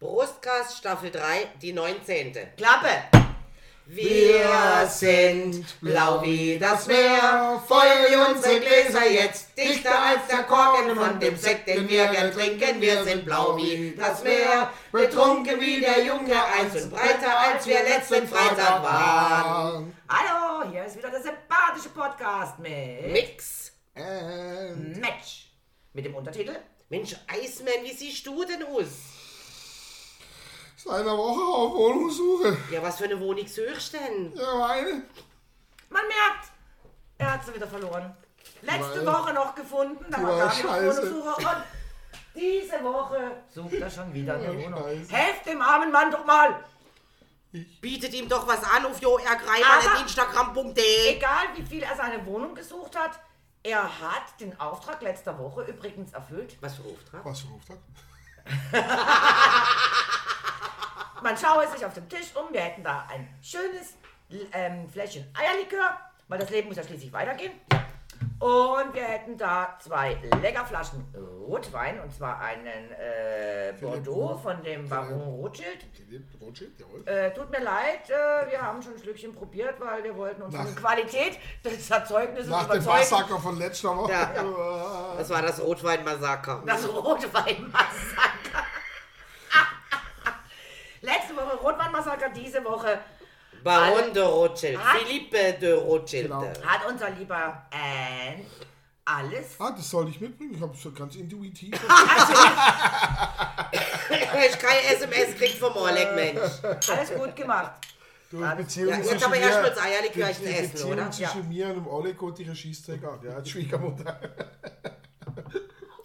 Brustkast Staffel 3, die 19. Klappe! Wir sind blau wie das Meer, feuern wir unsere Gläser jetzt, dichter als der Korken von dem Sekt, den wir gern trinken. Wir sind blau wie das Meer, betrunken wie der Junge eins und breiter, als wir letzten Freitag waren. Hallo, hier ist wieder der sympathische Podcast mit Mix. And Match. Mit dem Untertitel Mensch, Eismann, wie siehst du denn aus? Seit einer Woche auf Wohnungssuche. Ja, was für eine Wohnung suchst du denn? Ja, meine. Man merkt, er hat sie wieder verloren. Letzte Weil- Woche noch gefunden, da war gar nicht. Wohnungssuche. Und diese Woche sucht er schon wieder eine Wohnung. scheiße. Helft dem armen Mann doch mal! Bietet ihm doch was an auf joergreimann.instagram.de. Egal wie viel er seine Wohnung gesucht hat, er hat den Auftrag letzter Woche übrigens erfüllt. Was für Auftrag? Was für Auftrag? Man schaue sich auf dem Tisch um, wir hätten da ein schönes ähm, Fläschchen Eierlikör, weil das Leben muss ja schließlich weitergehen. Und wir hätten da zwei Leckerflaschen Rotwein, und zwar einen äh, Bordeaux von dem Baron Rothschild. Rothschild, jawohl. Äh, tut mir leid, äh, wir haben schon ein Schlückchen probiert, weil wir wollten uns von Nach- Qualität des Erzeugnisses Nach dem überzeugen. Massaker von letzter Woche. Ja, Das war das Rotwein-Massaker. Das Rotweinmassaker. Letzte Woche Rotweinmassaker, diese Woche Baron de Rothschild. Ah. Philippe de Rothschild. Genau. hat unser lieber Ann alles. Ah, das soll ich mitbringen. Ich habe so ganz intuitiv. Ich keine SMS kriegt vom Oleg, Mensch. Alles gut gemacht. Du, Ja, jetzt zwischen aber mir- erst mal das Eierlikörchen die, die essen, Beziehung oder? zwischen Ja. mir und dem Oleg und die Schießträger. Ja, als Schwiegermutter.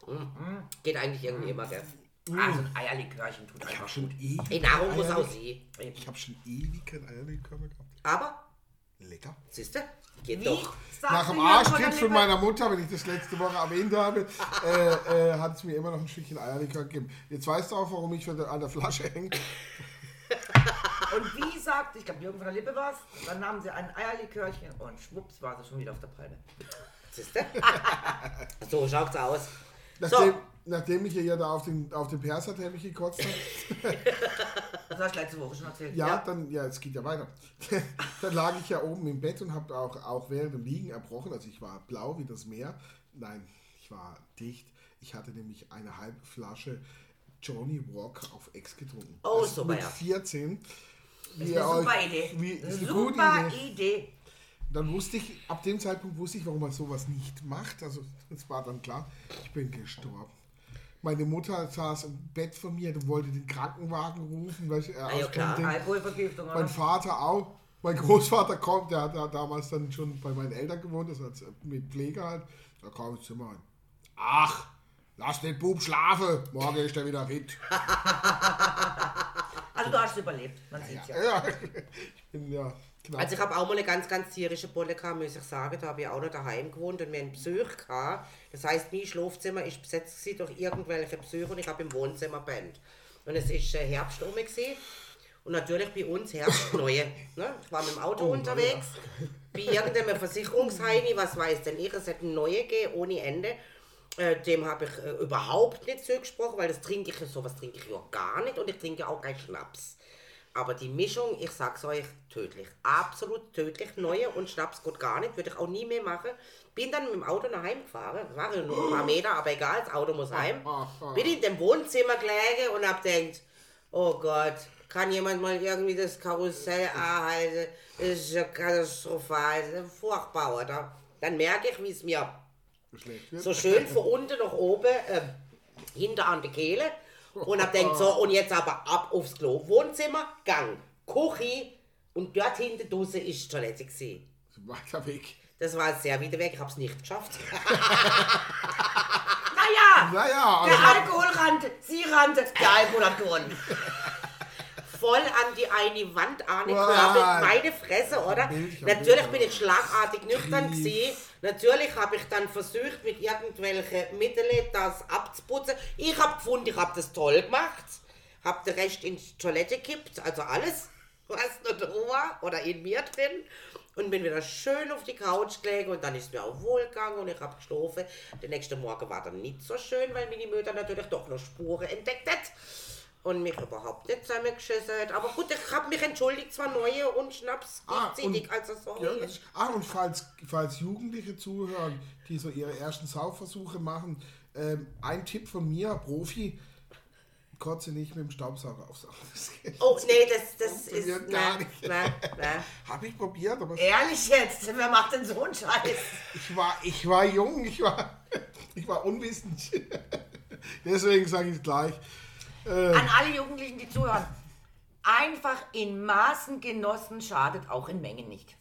Geht eigentlich irgendwie immer, gell? Also ein Eierlikörchen tut Ich einfach habe schon gut. ewig. Die Nahrung muss Eierlik- aussehen. Ich habe schon ewig kein Eierlikör mehr gehabt. Aber, Lecker. siehst du, geht Wie? doch. Sagst Nach dem Arschtritt von meiner Mutter, wenn ich das letzte Woche erwähnt habe, äh, äh, hat es mir immer noch ein Stückchen Eierlikör gegeben. Jetzt weißt du auch, warum ich an der Flasche hänge. Und wie sagt, ich glaube Jürgen von der Lippe war es, dann nahmen sie ein Eierlikörchen und schwupps war sie schon wieder auf der Palme. Siehst du? so schaut's aus. Nachdem, nachdem ich ja da auf den, auf den Perserteppich gekotzt habe, Das hast du letzte Woche schon erzählt. ja, dann, ja, es geht ja weiter. dann lag ich ja oben im Bett und habe auch, auch während dem Liegen erbrochen. Also ich war blau wie das Meer. Nein, ich war dicht. Ich hatte nämlich eine halbe Flasche Johnny Walker auf Ex getrunken. Oh, Also super, Mit ja. 14. Das ist eine super euch- Idee. Wie, ist eine super Idee. Idee. Dann wusste ich, ab dem Zeitpunkt wusste ich, warum man sowas nicht macht. Also es war dann klar, ich bin gestorben. Meine Mutter saß im Bett von mir und wollte den Krankenwagen rufen, weil ich äh, ja, aus klar. Alkoholvergiftung? Mein Vater auch. Mein Großvater kommt, der hat ja damals dann schon bei meinen Eltern gewohnt, das hat mit Pflege halt. Da kam ins Zimmer rein. Ach, lass den Bub schlafen, morgen ist er wieder fit. Also du hast es überlebt, man sieht's ja. Ja, ich bin ja knapp. Also ich habe auch mal eine ganz, ganz tierische Bolle gehabt, muss ich sagen. Da habe ich auch noch daheim gewohnt und wir haben Psych gehabt. Das heißt, mein Schlafzimmer ist besetzt durch irgendwelche Psych und ich habe im Wohnzimmer pennt. Und es ist äh, Herbst um. Und natürlich bei uns Herbst neue. Ne? Ich war mit dem Auto unterwegs, bei irgendeinem Versicherungsheini, was weiß denn ich, es hätte neue gegeben, ohne Ende. Äh, dem habe ich äh, überhaupt nicht zugesprochen, weil das trinke ich, sowas trinke ich ja gar nicht und ich trinke auch keinen Schnaps. Aber die Mischung, ich sag's euch, tödlich. Absolut tödlich. Neue und Schnaps geht gar nicht. Würde ich auch nie mehr machen. Bin dann mit dem Auto nach Hause gefahren. Waren nur ein paar Meter, aber egal, das Auto muss heim. Bin in dem Wohnzimmer gelegen und hab gedacht, oh Gott, kann jemand mal irgendwie das Karussell anhalten? Das ist ja katastrophal. Das ist furchtbar, oder? Dann merke ich, wie es mir so schön von unten nach oben, ähm, hinter an der Kehle. Und hab gedacht, so, und jetzt aber ab aufs Klo. Wohnzimmer, Gang, Küche und dort hinten draußen ist die Toilette gewesen. Weiter weg. Das war sehr weit weg, ich hab's nicht geschafft. Naja, Naja, der also, Alkohol rannte, sie rannte, der Alkohol hat gewonnen. Voll an die eine Wand Wow. angekörpelt, meine Fresse, oder? Bild, Natürlich bin ich schlagartig nüchtern gewesen. Natürlich habe ich dann versucht, mit irgendwelchen Mitteln das abzuputzen. Ich habe gefunden, ich habe das toll gemacht. Habe den Rest in die Toilette gekippt, also alles, was noch da war oder in mir drin. Und bin wieder schön auf die Couch gelegen und dann ist mir auch wohl gegangen und ich habe geschlafen. Der nächste Morgen war dann nicht so schön, weil meine Mutter natürlich doch noch Spuren entdeckt hat. Und mich überhaupt nicht zusammengeschissen hat. Aber gut, ich habe mich entschuldigt, zwar neue und Schnaps Ah, und- also sorry. Ja, ah, und falls, falls Jugendliche zuhören, die so ihre ersten Saufversuche machen, ähm, ein Tipp von mir, Profi, kotze nicht mit dem Staubsauger aufs Auto. oh, nee, das, das ist... Funktioniert gar Nein, nicht. nein, nein. Habe ich probiert, aber Ehrlich jetzt, wer macht denn so einen Scheiß? ich war, ich war jung, ich war, ich war unwissend. Deswegen sage ich es gleich. Äh, An alle Jugendlichen, die zuhören. Einfach in Maßen genossen schadet auch in Mengen nicht.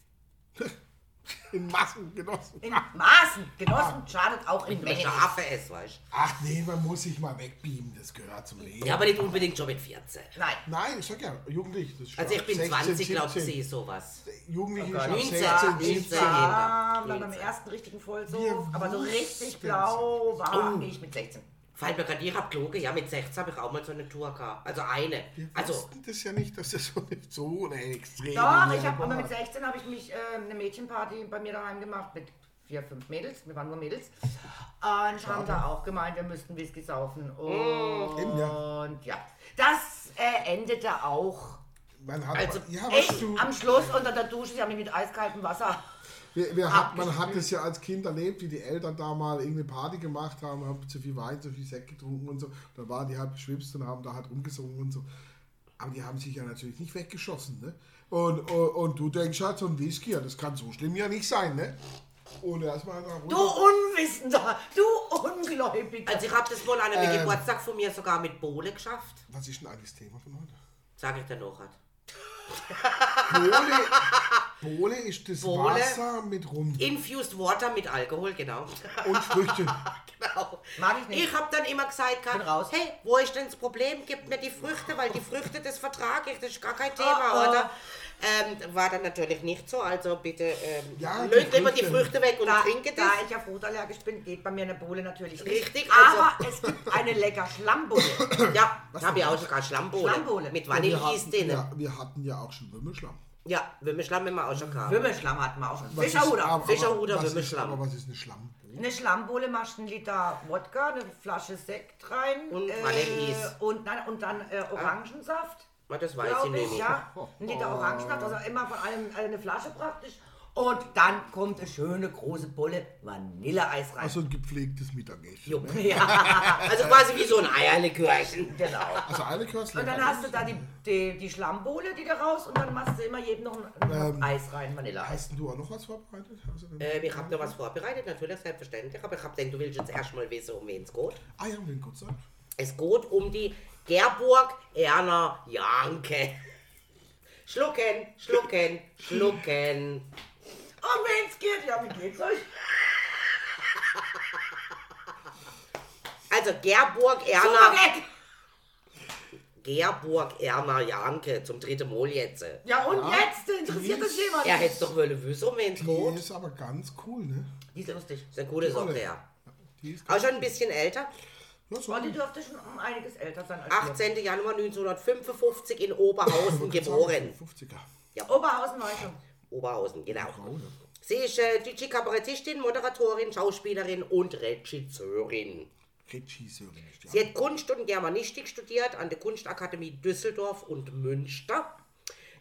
in Massen genossen. In Maßen genossen schadet auch in Mengen. Schafe esse, weißt Ach nee, man muss sich mal wegbeamen, das gehört zum Leben. Ja, aber nicht unbedingt schon mit 14. Nein. Nein, ich sag ja, jugendlich. Das ist Also ich bin 16, 20, glaube 17. ich, sowas. Jugendliche Oh ab 19, 16, 19. 17. Ja, bei meinem 19. ersten richtigen Vollzug, aber so richtig blau war ich mit 16. Fällt mir gerade, ich hab gelogen, ja, mit 16 habe ich auch mal so eine Tour gehabt. Also eine. Wir Also, wussten das ja nicht, dass das so, nicht so eine extreme Doch, ich habe mit 16 habe ich mich äh, eine Mädchenparty bei mir daheim gemacht mit vier, fünf Mädels. Wir waren nur Mädels. Und haben da auch gemeint, wir müssten Whisky saufen. Und Eben, ja. ja, das äh, endete auch Man hat, Also, ja, Ey, am Schluss unter der Dusche, sie haben mich mit eiskaltem Wasser. Wir, wir hat, man hat es ja als Kind erlebt, wie die Eltern da mal irgendeine Party gemacht haben, haben zu viel Wein, zu viel Sekt getrunken und so. Da waren die halt beschwipst und haben da halt rumgesungen und so. Aber die haben sich ja natürlich nicht weggeschossen, ne? Und, und, und du denkst halt, so ein Whisky, ja, das kann so schlimm ja nicht sein, ne? Und erstmal da Du. Unwissender, du Ungläubiger. also ich habe das wohl an einem Ähm. Geburtstag von mir sogar mit Bohle geschafft. Was ist denn eigentlich das Thema von heute? Sag ich dir noch. Bohle, Bohle ist das Bohle. Wasser mit Rum Infused Water mit Alkohol, genau. und Früchte. genau. Mag ich nicht. Ich habe dann immer gesagt, Bin raus. hey, wo ist denn das Problem? Gib mir die Früchte, weil die Früchte, das vertrage ich, das ist gar kein Thema, Oh, oh. oder? Ähm, war dann natürlich nicht so, also bitte ähm, Ja, die löst lieber die Früchte. Weg und da, trinke das. da ich ja fruchtallergisch bin, geht bei mir eine Bohle natürlich nicht. Richtig, also- Aber es gibt eine lecker Schlammbohle. Ja, habe ich auch sogar Schlammbohle. Schlammbohle. Mit Ja, Vanilleis hatten, drin. Ja, ja, wir hatten ja auch schon Wimmelschlamm. Ja Wimmelschlamm haben wir auch schon gehabt. Wimmelschlamm hatten wir auch schon. Was ist- Fischerhuder. aber- Fischerhuder, aber was ist- Wimmelschlamm. Aber was ist eine Schlammbohle? Eine Schlammbohle machst einen Liter Wodka, eine Flasche Sekt rein. Und Vanilleeis. und, nein, und dann äh, Orangensaft. Ah, das weiß ich nicht. Ja, ein Liter Orangensaft, also immer von allem eine Flasche praktisch. Und dann kommt eine schöne große Bulle Vanilleeis rein. Also ein gepflegtes Mittagessen. Jo. Ne? ja, Also quasi wie so ein Eierlikörchen. genau. Also Köstler. Und dann hast du da die, die, die Schlammbohle, die da raus und dann machst du immer jedem noch ein, ein Ähm, Eis rein, Vanilleeis. Hast du auch noch was vorbereitet? Denn- Ähm, ich habe noch was vorbereitet, natürlich, selbstverständlich. Aber ich habe denkt, du willst jetzt erstmal wissen, um wen es geht. ah ja, um den kurz sagen. Es geht um die Gerburg Erna Janke. Schlucken, schlucken, schlucken. Oh, wenn's geht, ja, wie geht's euch? Also Gerburg Erna! Gerburg Erna Janke zum dritten Mal jetzt. Ja, und Ja, jetzt interessiert das jemand? Er hätte doch wollen wissen, um wen es Die geht. ist aber ganz cool, ne? Die ist lustig. ist eine gute Sache, Tolle. ja. Die ist Auch schon ein bisschen älter. ja, so Oh, die dürfte schon um einiges älter sein als 18. Januar 1955 in Oberhausen geboren. 50er. wir. Oberhausen schon. Oberhausen, genau. Frau, ne? Sie ist äh, deutsche Kabarettistin, Moderatorin, Schauspielerin und Regisseurin. Regisseurin ist Sie ja. hat Kunst und Germanistik studiert an der Kunstakademie Düsseldorf und Münster.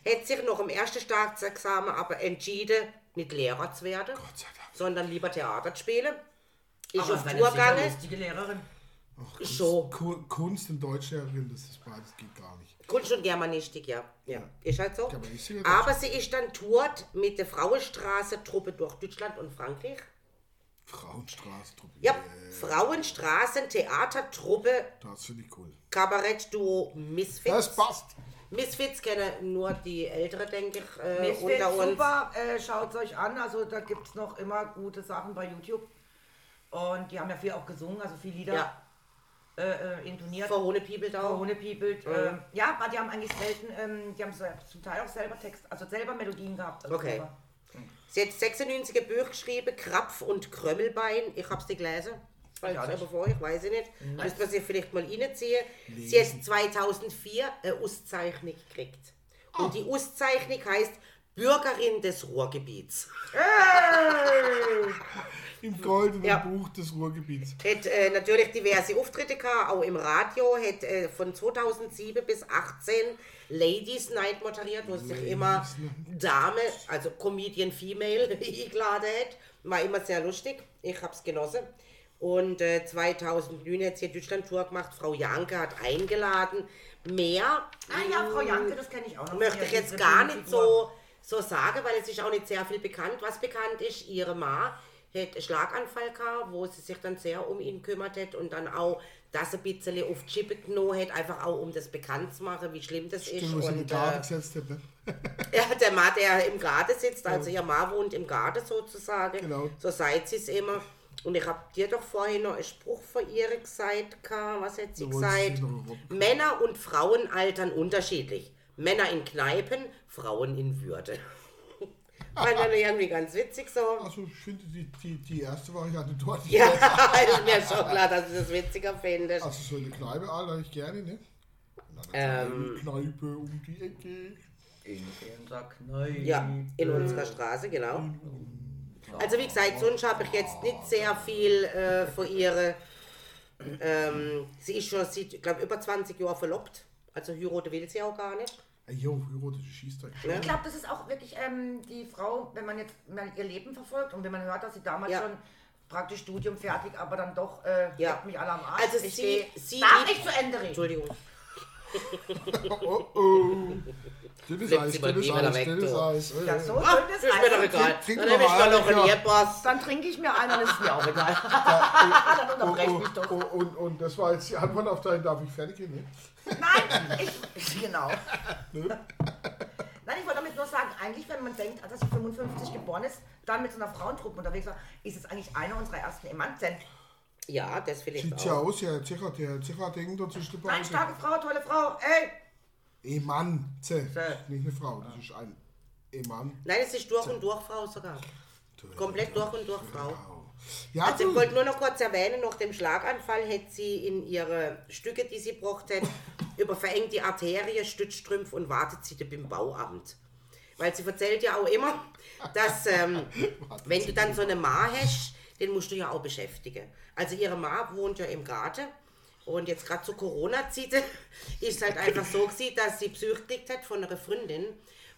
Hat sich noch im ersten Staatsexamen aber entschieden, nicht Lehrer zu werden, Gott sei Dank. sondern lieber Theater zu spielen. Ist Aber auf Tour gegangen. lustige Lehrerin. Ach, Kunst, So. Ku- Kunst und Deutschlehrerin, das ist beides, geht gar nicht. Kunst und Germanistik, ja. ja. Ist halt so. Germanistik, Aber sie ist dann tourt mit der Frauenstraße-Truppe durch Deutschland und Frankreich. Frauenstraße, Truppe. Ja, äh, Frauenstraßen-Theatertruppe, Das finde ich cool. Kabarettduo Misfits. Das passt. Misfits kennen nur die Ältere, denke ich, äh, Misfits, unter uns. super, äh, schaut euch an. Also da gibt es noch immer gute Sachen bei YouTube. Und die haben ja viel auch gesungen, also viele Lieder Ja, äh, äh, intoniert. Verhohne People da. Ohne Piepelt. Ähm, ja, aber die haben eigentlich selten, ähm, die haben so, zum Teil auch selber Text, also selber Melodien gehabt. Also Okay. selber. Sie hat 96 Bücher geschrieben, Krapf und Krömmelbein. Ich hab's nicht gelesen. Auch nicht. aber vor, ich weiß ich nicht. Nein. Müsste man sie vielleicht mal reinziehen. Sie hat 2004 eine Auszeichnung gekriegt. Und die Auszeichnung heißt Bürgerin des Ruhrgebiets. Im goldenen Ja. Buch des Ruhrgebiets. Hat äh, natürlich diverse Auftritte gehabt, auch im Radio. Hat äh, von 2007 bis 18 Ladies Night moderiert, wo sich immer Dame, also Comedian Female, eingeladen hat. War immer sehr lustig. Ich hab's genossen. Und äh, 2009 hat sie Deutschland-Tour gemacht. Frau Janke hat eingeladen. Mehr Ah ja, Frau Janke, das kenne ich auch noch. möchte ich jetzt gar nicht so, so sagen, weil es ist auch nicht sehr viel bekannt. Was bekannt ist, ihre Ma hat einen Schlaganfall gehabt, wo sie sich dann sehr um ihn kümmert hat und dann auch das ein bisschen auf die Chippe genommen hat, einfach auch um das bekannt zu machen, wie schlimm das ist. Den, was in die Und, äh, gesetzt hat, ne? ja, der Mann, der im Garten sitzt, also ihr Mann wohnt im Garten sozusagen. Genau. So seid sie es immer. Und ich habe dir doch vorhin noch einen Spruch von ihr gesagt. Was hat sie gesagt? Männer und Frauen altern unterschiedlich. Männer in Kneipen, Frauen in Würde. Fand ich irgendwie ganz witzig so. Also ich finde die, die, die erste Variante deutlich Ja, ist mir schon klar, dass du das witziger findest. Also so eine Kneipe, Alter, ich gerne, ne? Ähm. Kneipe um die Ecke. In unserer Kneipe. Ja, in unserer Straße, genau. Also wie gesagt, sonst habe ich jetzt nicht sehr viel äh, von ihr. Ähm, sie ist schon, ich glaube, über 20 Jahre verlobt. Also heiraten will sie auch gar nicht. Yo, erotische Schießtag. Ja. Ich glaube, das ist auch wirklich ähm, die Frau, wenn man jetzt mal ihr Leben verfolgt und wenn man hört, dass sie damals Ja. schon praktisch Studium fertig, aber dann doch äh, Ja. mich alle am Arsch. Also ich sie- sie darf nicht zu Ende reden. Entschuldigung. Oh oh. Stilles Flippt Eis, wieder Eis, du. Eis. Ja, so Ah, könnte es ist mir doch egal. trink Dann doch nehme ich mal noch einen, ja. Ehepass. Dann trinke ich mir einen und ist mir auch egal. dann Oh, unterbreche oh, mich doch. oh, und, und das war jetzt die Antwort auf deinen, darf ich fertig gehen? Ne? Nein, ich, genau. Nein, ich wollte damit nur sagen, eigentlich, wenn man denkt, dass sie 55 geboren ist, dann mit so einer Frauentruppe unterwegs war, ist es eigentlich eine unserer ersten Emanzen. Ja, das vielleicht Sieht ja auch. aus, ja, sicher, der sicher Ding dazwischen dabei. Nein, starke Frau, tolle Frau, ey! Ehemann, ze. Nicht eine Frau, das ist ein Ehemann. Nein, es ist durch und durch Frau sogar. Komplett durch und durch Frau. Ja, Also ich wollte nur noch kurz erwähnen, nach dem Schlaganfall hat sie in ihre Stücke, die sie hat, über verengte Arterie, Stützstrümpf und Wartezeit beim Bauamt. Weil sie erzählt ja auch immer, dass ähm, wenn du dann so eine Ma hast, den musst du ja auch beschäftigen. Also ihre Ma wohnt ja im Garten und jetzt gerade zur Corona-Zeit ist es halt einfach so gewesen, dass sie Psych hat von einer Freundin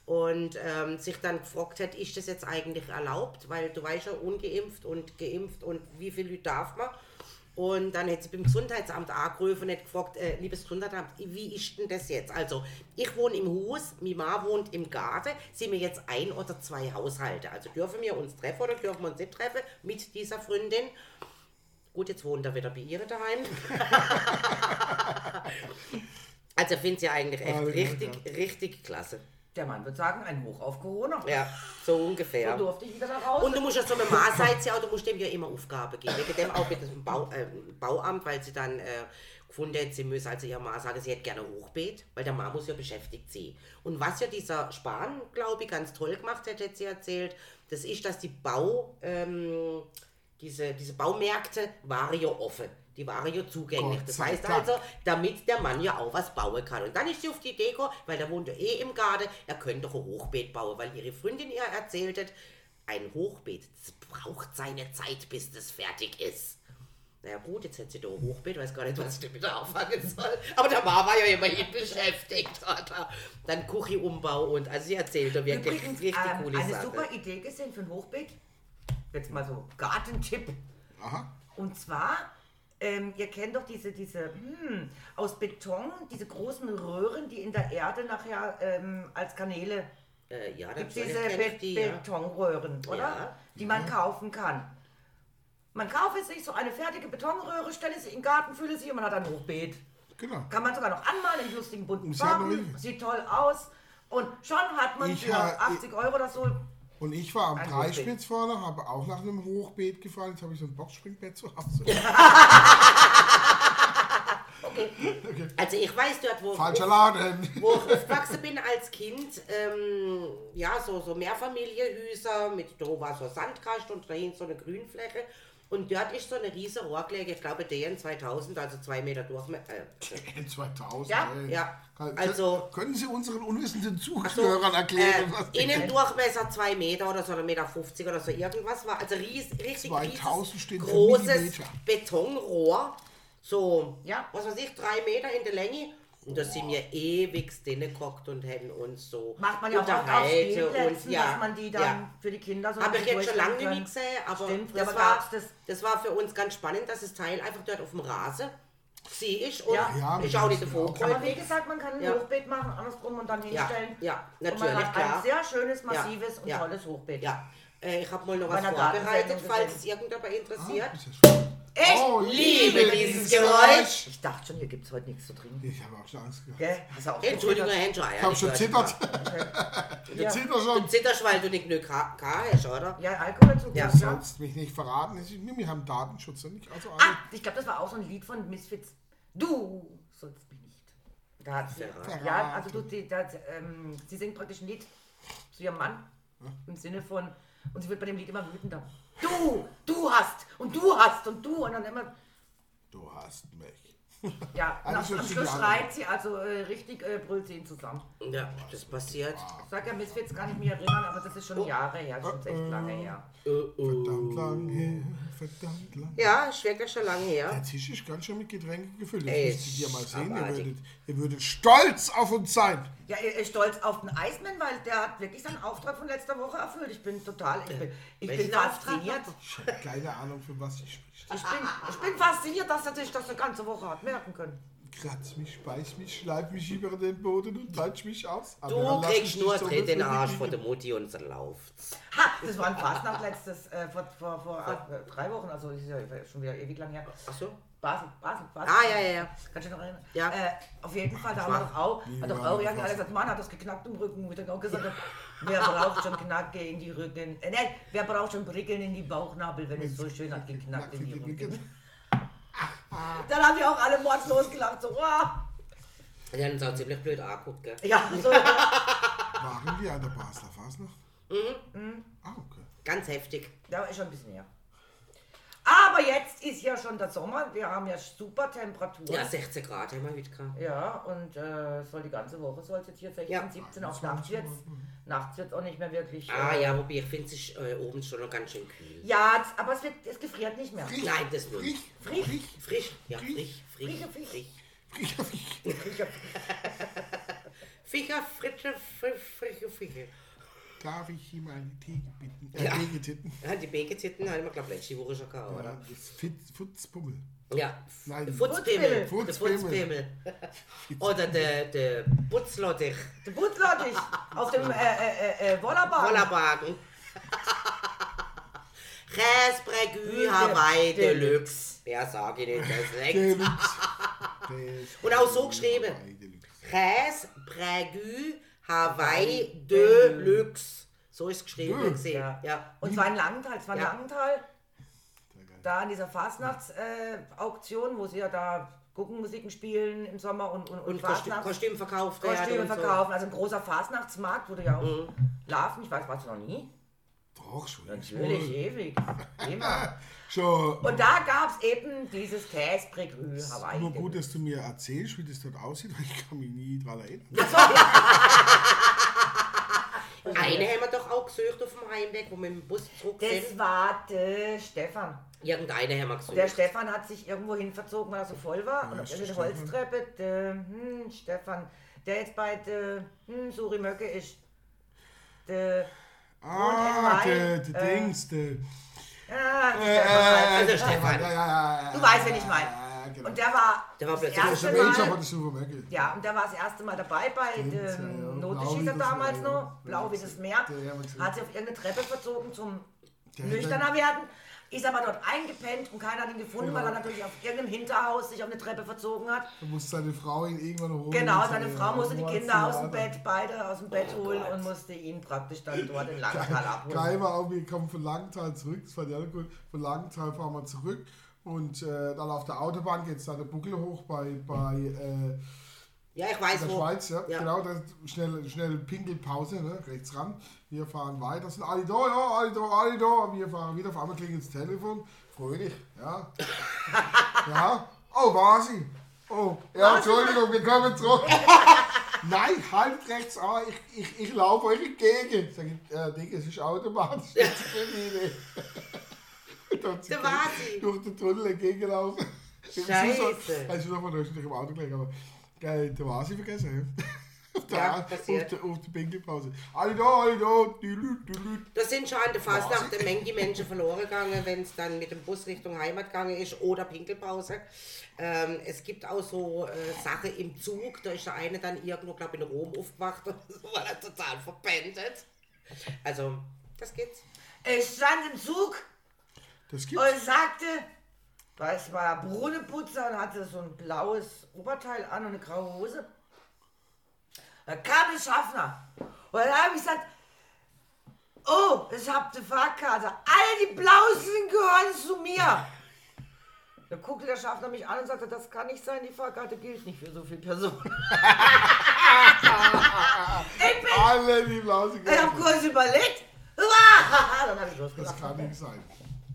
und ähm, sich dann gefragt hat, ist das jetzt eigentlich erlaubt, weil du weißt ja, ungeimpft und geimpft und wie viel Leute darf man. Und dann hat sie beim Gesundheitsamt angerufen und hat gefragt, äh, liebes Gesundheitsamt, wie ist denn das jetzt? Also, ich wohne im Haus, meine Ma wohnt im Garten, sind wir jetzt ein oder zwei Haushalte? Also dürfen wir uns treffen oder dürfen wir uns nicht treffen mit dieser Freundin? Gut, jetzt wohnt er wieder bei ihr daheim. also, ich finde sie eigentlich echt Ah, ja, richtig, richtig klasse. Der Mann wird sagen, ein Hoch auf Corona. Ja, so So ungefähr. durfte ich wieder da raus. Und du musst ja so eine Maßseite ja, du musst dem ja immer Aufgabe geben. Wegen dem auch mit dem Bau, äh, Bauamt, weil sie dann äh, gefunden hat, sie müsse also ihrer Ma sagen, sie hätte gerne Hochbeet, weil der Ma muss ja beschäftigt sie. Und was ja dieser Spahn, glaube ich, ganz toll gemacht hat, hat sie erzählt, das ist, dass die Bau, ähm, diese, diese Baumärkte waren ja offen. Die waren ja zugänglich. Gott Das heißt Dank. also, damit der Mann ja auch was bauen kann. Und dann ist sie auf die Idee gekommen, weil der wohnt ja eh im Garten, er könnte doch ein Hochbeet bauen, weil ihre Freundin ihr erzählt hat, ein Hochbeet, braucht seine Zeit, bis das fertig ist. Naja gut, jetzt hat sie da ein Hochbeet, weiß gar nicht, was ich damit anfangen soll. Aber der Mann war ja immerhin beschäftigt. Oder? Dann Küchenumbau und, also sie erzählt da wirklich Übrigens, richtig ähm, coole eine Sachen. super Idee gesehen für ein Hochbeet. Jetzt mal so Gartentipp. Aha. Und zwar, ähm, ihr kennt doch diese, diese hm, aus Beton, diese großen Röhren, die in der Erde nachher ähm, als Kanäle Äh, ja, gibt diese ich Be die, ja. Betonröhren, oder? Ja. Die man kaufen kann. Man kaufe sich so eine fertige Betonröhre, stelle sie in den Garten, fülle sie und man hat ein Hochbeet. Genau. Kann man sogar noch anmalen in lustigen bunten Farben, sieht toll aus. Und schon hat man Ich für ha- 80 Euro oder so Und ich war am Dreispitz vorne, habe auch nach einem Hochbeet gefallen. Jetzt habe ich so ein Boxspringbett zu Hause. Also ich weiß dort, wo, Falscher Laden. wo ich aufgewachsen bin als Kind, ähm, ja, so, so Mehrfamilienhäuser mit, da war so ein Sandkasten und dahin so eine Grünfläche. Und dort ist so eine riesige Rohrkläge, ich glaube DN 2000, also zwei Meter Durchmesser. Äh, 2000. Ja, ey. ja. Also- Können Sie unseren unwissenden so, Zuhörern erklären, was äh, Innendurchmesser 2 Meter oder so, oder Meter 50 oder so irgendwas war. Also ries, richtig 2000 steht großes. Betonrohr. So, Ja. was weiß ich, drei Meter in der Länge. Und da sind wir ewig gehockt und hätten uns so Macht man ja auch auf unterhalten Spielplätzen, und ja, dass man die dann ja. für die Kinder so Habe ich jetzt schon lange nicht gesehen, aber, Stimmt, das, war, das. das war für uns ganz spannend, dass das Teil einfach dort auf dem Rasen sie ist und Ja. Ja, ist auch nicht davor auch. Aber wie gesagt, man kann ein Ja. Hochbeet machen, andersrum und dann Ja, hinstellen. ja, Und man natürlich, hat klar. ein sehr schönes, massives Ja, und ja. tolles Hochbeet. Ja, äh, ich habe mal noch was vorbereitet, falls es irgendjemand interessiert. Das ist ja schön. Ich Oh, liebe dieses Geräusch. Ich dachte schon, hier gibt es heute nichts zu trinken. Ich habe auch schon Angst gehabt. Gell? Hast du auch Entschuldigung? Herr Schreier. Ich habe schon zittert. Ja. Der zittert Du schon. zitterst, weil du nicht genug K hast, oder? Ja, Alkohol zum Ja. Du sollst mich nicht verraten. Ich- Wir haben Datenschutz. Nicht? Also Ah, ich glaube, das war auch so ein Lied von Misfits. Du sollst mich nicht. Da hat sie, ja, also du, die, da, hat, ähm, sie singt praktisch ein Lied zu ihrem Mann im Sinne von, und sie wird bei dem Lied immer wütender. Du, du hast und du hast und du und dann immer, Du hast mich. ja, und am, am Schluss schreit sie, also äh, richtig äh, brüllt sie ihn zusammen. Ja, das passiert. Ich sag ja Misfits kann ich mich erinnern, aber das ist schon Jahre her, schon echt lange her. Verdammt lang her. Verdammt lang. Ja, ist wirklich schon lange her. Der Tisch ist ganz schön mit Getränken gefüllt. Das Ey, müsst ihr mal sehen. Ihr abartig. Ihr würdet stolz auf uns sein. Ja, er ist stolz auf den Eismann, weil der hat wirklich seinen Auftrag von letzter Woche erfüllt. Ich bin total, ich bin, ich bin Welchen fasziniert. Ich habe keine Ahnung, für was ich spricht. Ich bin, ich bin fasziniert, dass er sich das eine ganze Woche hat merken können. Kratz mich, beiß mich, schleif mich über den Boden und peitsch mich aus. Aber Du kriegst nur so den. Arsch von der Mutti und dann läuft's. Ha, das war ein Fastnacht letztes, äh, vor, vor, vor äh, drei Wochen, also das ist ja schon wieder ewig lang her. Ach so? Basel, Basel, Basel. Ah, ja, ja, ja. Kannst du dich noch erinnern? Ja. Äh, auf jeden Fall, da haben wir doch auch, hat doch auch das Jan gesagt, Mann hat das geknackt im Rücken, ich dann auch gesagt wer braucht schon Knacke in die Rücken, äh, nein, wer braucht schon Prickeln in die Bauchnabel, wenn es so schön hat geknackt in die Rücken. Dann haben wir auch alle mordslos gelacht, so, wow. Die haben uns auch ziemlich blöd angeguckt, gell? Ja, so, Waren wir an der Basler Fasnacht? Mhm. Ah, okay. Ganz heftig. da ist schon ein bisschen her. Aber jetzt ist ja schon der Sommer, wir haben ja super Temperaturen. Ja, 16 Grad haben wir heute gehabt. Ja, und äh, es soll die ganze Woche soll es jetzt hier 16, Ja. 17, auch nachts wird nachts wird's auch nicht mehr wirklich. Ah äh, ja, wobei ich finde es ist äh, oben schon noch ganz schön kühl. Ja, es- aber es, wird, es gefriert nicht mehr. Frisch, Nein, das nur. frisch, Frisch. frisch, Frisch, ja, Frisch. frisch, frisch, Frische Fisch. frisch. frischer Fisch. Fischer, frische, frische, frische Fische. Darf ich ihm eine Theke bitten? Äh, Ja. Tegetitten. Ja, die Begetitten haben wir, glaube ich, letzte Woche schon gehabt, Ja, oder? das Futzpummel. Ja, Nein. der Futzpimmel. Futzpimmel. Der Futzpimmel. Oder der, der Putzlottich. Der Butzlottich auf dem äh, äh, äh, Wollerbahn. Wollerbagen. Käsebrägü Hawaii Deluxe. Ja, sag ich nicht, das ist. Und auch so geschrieben. Hawaii Deluxe. Käsebrägü Hawaii Deluxe. So ist es geschrieben Ja. gesehen. Ja. Ja. Und zwar in Langenthal. Es war in Ja. Langenthal, da in dieser Fastnachts-Auktion, wo sie ja da Guckenmusiken spielen im Sommer und, und, und, Und Fastnachts- Kostüm verkauft Kostüme und so. Mhm. verkaufen. Also ein großer Fastnachtsmarkt, wo du ja auch laufen. Ich weiß, warst du noch nie? Doch, schon. Natürlich, ewig. Immer. Schon. Und da gab es eben dieses Käsebrägü Hawaii. Nur gut, dass du mir erzählst, wie das dort aussieht, weil ich kann mich nie dran erinnern. Eine haben wir doch auch gesucht auf dem Heimweg, wo wir mit dem Bus zurück Das sind. war der Stefan. Irgendeine haben wir gesucht. Der Stefan hat sich irgendwo hin verzogen, weil er so voll war. und auf der Holztreppe, der hm, Stefan, der jetzt bei der hm, Suri Möcke ist. Der, Ah, der, der äh, Dings, der. Ja, Äh, Also Stefan. Ja, ja, Du weißt, wen ich meine. Genau. Und der war, Der war das erste Mal, ja, und der war das erste Mal dabei bei dem Notenschießer damals noch, Blau wie das Meer, hat sich auf irgendeine Treppe verzogen zum nüchterner werden, ist aber dort eingepennt und keiner hat ihn gefunden, Genau. weil er natürlich auf irgendeinem Hinterhaus sich auf eine Treppe verzogen hat. Da muss seine Frau ihn irgendwann holen. Genau, seine Frau musste die Kinder aus dem. Bett, beide aus dem Bett Oh holen Gott. und musste ihn praktisch dann dort in Langenthal abholen. Geil war auch, wir kommen von Langenthal zurück, das war ja cool. Von Langenthal fahren wir zurück und äh, dann auf der Autobahn geht es dann der Buckel hoch bei, bei äh, Ja, ich weiß in der wo. Schweiz, ja. Ja. Genau, das schnell, schnell Pinkelpause, ne? rechts ran. Wir fahren weiter, sind alle da, ja, alle da, alle da. Wir fahren wieder, auf einmal klingelt das Telefon Fröhlich, ja. ja. Oh, war sie? Oh, ja, Entschuldigung, wir kommen zurück. Nein, halt rechts an, ich, ich, ich laufe euch entgegen. Sag ich, äh, Digga, es ist automatisch. Jetzt bin ich Da war sie. durch den Tunnel entgegenlaufen. Scheiße. Also noch mal im Auto gelegen, aber geil, da war sie vergessen. ja. Auf der, Ja, auf passiert. der, auf der Pinkelpause. Alle da, alle da. Dülü, dülü. Da sind schon an der Fastnacht eine Menge Menschen verloren gegangen, wenn es dann mit dem Bus Richtung Heimat gegangen ist oder Pinkelpause. Ähm, es gibt auch so äh, Sachen im Zug, da ist der eine dann irgendwo, glaube ich, in Rom aufgewacht und so war er total verpendet. Also, das geht's. Ich stand im Zug Das gibt's. und sagte, das war Brunnenputzer und hatte so ein blaues Oberteil an und eine graue Hose. Da kam ein Schaffner. Und dann habe ich gesagt, oh, ich habe die Fahrkarte. Alle die Blausen gehören zu mir. Da guckte der Schaffner mich an und sagte, das kann nicht sein, die Fahrkarte gilt nicht für so viele Personen. ich bin, Alle die Blase ich habe kurz überlegt. Dann habe ich Das losgelacht. kann nicht sein.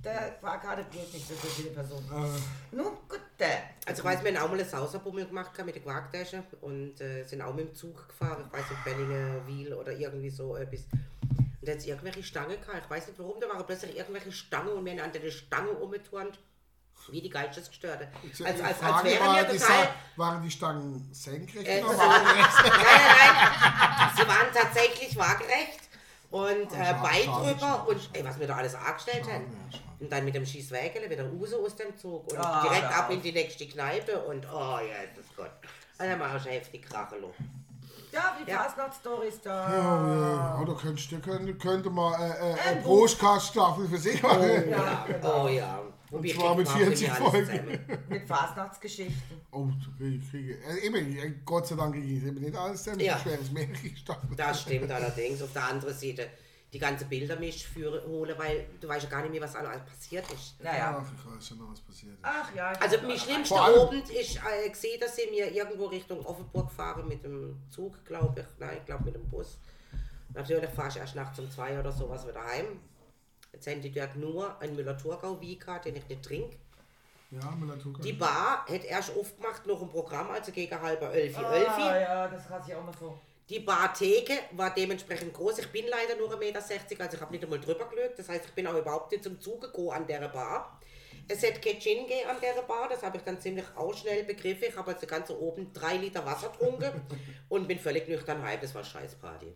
Der Fahrkarte gilt nicht für so viele Personen. Äh, Nun gut. Also ich weiß, wir haben auch mal eine Sauserbummel gemacht mit der Quarktasche und äh, sind auch mit dem Zug gefahren, ich weiß nicht, Bellinge, Wiel oder irgendwie so etwas. Und da hat es irgendwelche Stangen gehabt, ich weiß nicht warum, da waren plötzlich irgendwelche Stangen und wir haben an der Stange umgeturnt. Wie die Geistesgestörte. die Als, als, als Frage wären war, wir die total... Waren die Stangen senkrecht Äh, oder waagerecht? nein, nein, nein. Sie waren tatsächlich waagerecht und äh, schade, Bein drüber und ey, was wir da alles angestellt haben. Ja. Und dann mit dem Schießwägele wieder raus aus dem Zug und Ah, direkt hör ab auf. in die nächste Kneipe und oh ja, das Gott. Also haben wir auch schon heftig Krachelo. Ja, die Ja. Fastnacht-Stories da. Oh, ja. oh, da könntest du könnte, könnte mal äh, äh, eine Ein Brustkaststaffel für sich machen. Ja, genau. Oh ja. Und wir zwar kriegen mit überhaupt 40 nicht alles Folgen. zusammen. Mit Fastnachtsgeschichten. Oh, kriege, kriege. Äh, eben, Gott sei Dank kriege ich eben nicht alles zusammen. Ja. Ja. schweres mehrere Staffeln. Das stimmt allerdings. Auf der anderen Seite die ganze Bilder mich führen, holen, weil du weißt ja gar nicht mehr, was alles passiert ist. Naja. Ach, ich weiß schon noch, was passiert ist. Ach ja. ich Also mein schlimmster Abend ist äh, gesehen, dass sie mir irgendwo Richtung Offenburg fahren mit dem Zug, glaube ich. Nein, ich glaube mit dem Bus. Natürlich fahre ich erst nachts um zwei oder sowas wieder heim. Jetzt haben die dort nur einen Müller-Thurgau-Vika, den ich nicht trinke. Ja. Die Bar hätte erst aufgemacht, noch im Programm, also gegen halber Elfi, Ah, Elfi. ja, das hasse ich auch mal so. Die Bartheke war dementsprechend groß. Ich bin leider nur 1,60 Meter, also ich habe nicht einmal drüber geschaut. Das heißt, ich bin auch überhaupt nicht zum Zuge gekommen an der Bar. Es hat gegeben an der Bar, das habe ich dann ziemlich auch schnell begriffen. Ich habe also ganz oben drei Liter Wasser getrunken und bin völlig nüchtern heim. Das war Scheißparty.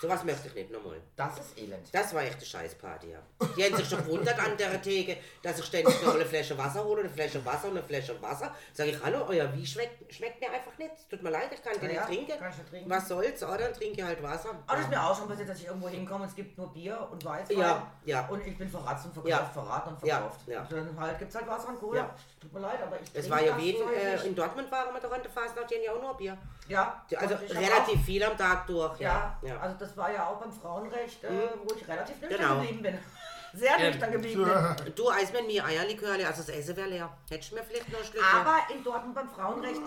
Sowas möchte ich nicht nochmal. Das ist elend. Das war echt eine Scheißparty, ja. Die haben sich schon gewundert an der Theke, dass ich ständig noch eine Flasche Wasser hole, eine Flasche Wasser und eine Flasche Wasser. Sag ich, hallo, euer Wie schmeckt, schmeckt mir einfach nicht. Tut mir leid, ich kann den Ja, nicht trinken. kann ich nicht trinken. Was soll's, oder? Dann trinke ich halt Wasser. Aber das ist mir auch schon passiert, dass ich irgendwo hinkomme und es gibt nur Bier und Weißwein. Ja, ja. Und ich bin verratzt und verkauft, Ja. verraten und Ja, verkauft. ja. Und dann halt gibt es halt Wasser und Cola. Ja. Tut mir leid, aber ich Es war ja das wie in, Zeug äh, in Dortmund waren wir doch an der Fasnacht, die haben ja auch nur Bier. Ja, Die- Also relativ viel am Tag durch. Ja, ja. also das war ja auch beim Frauenrecht, äh, wo ich relativ nüchtern Genau. geblieben bin. Sehr nüchtern geblieben bin. Du, Eismann, mir Eierlikörle, also das Essen wäre leer. Hättest du mir vielleicht noch ein Stück Aber in Dortmund beim Frauenrecht,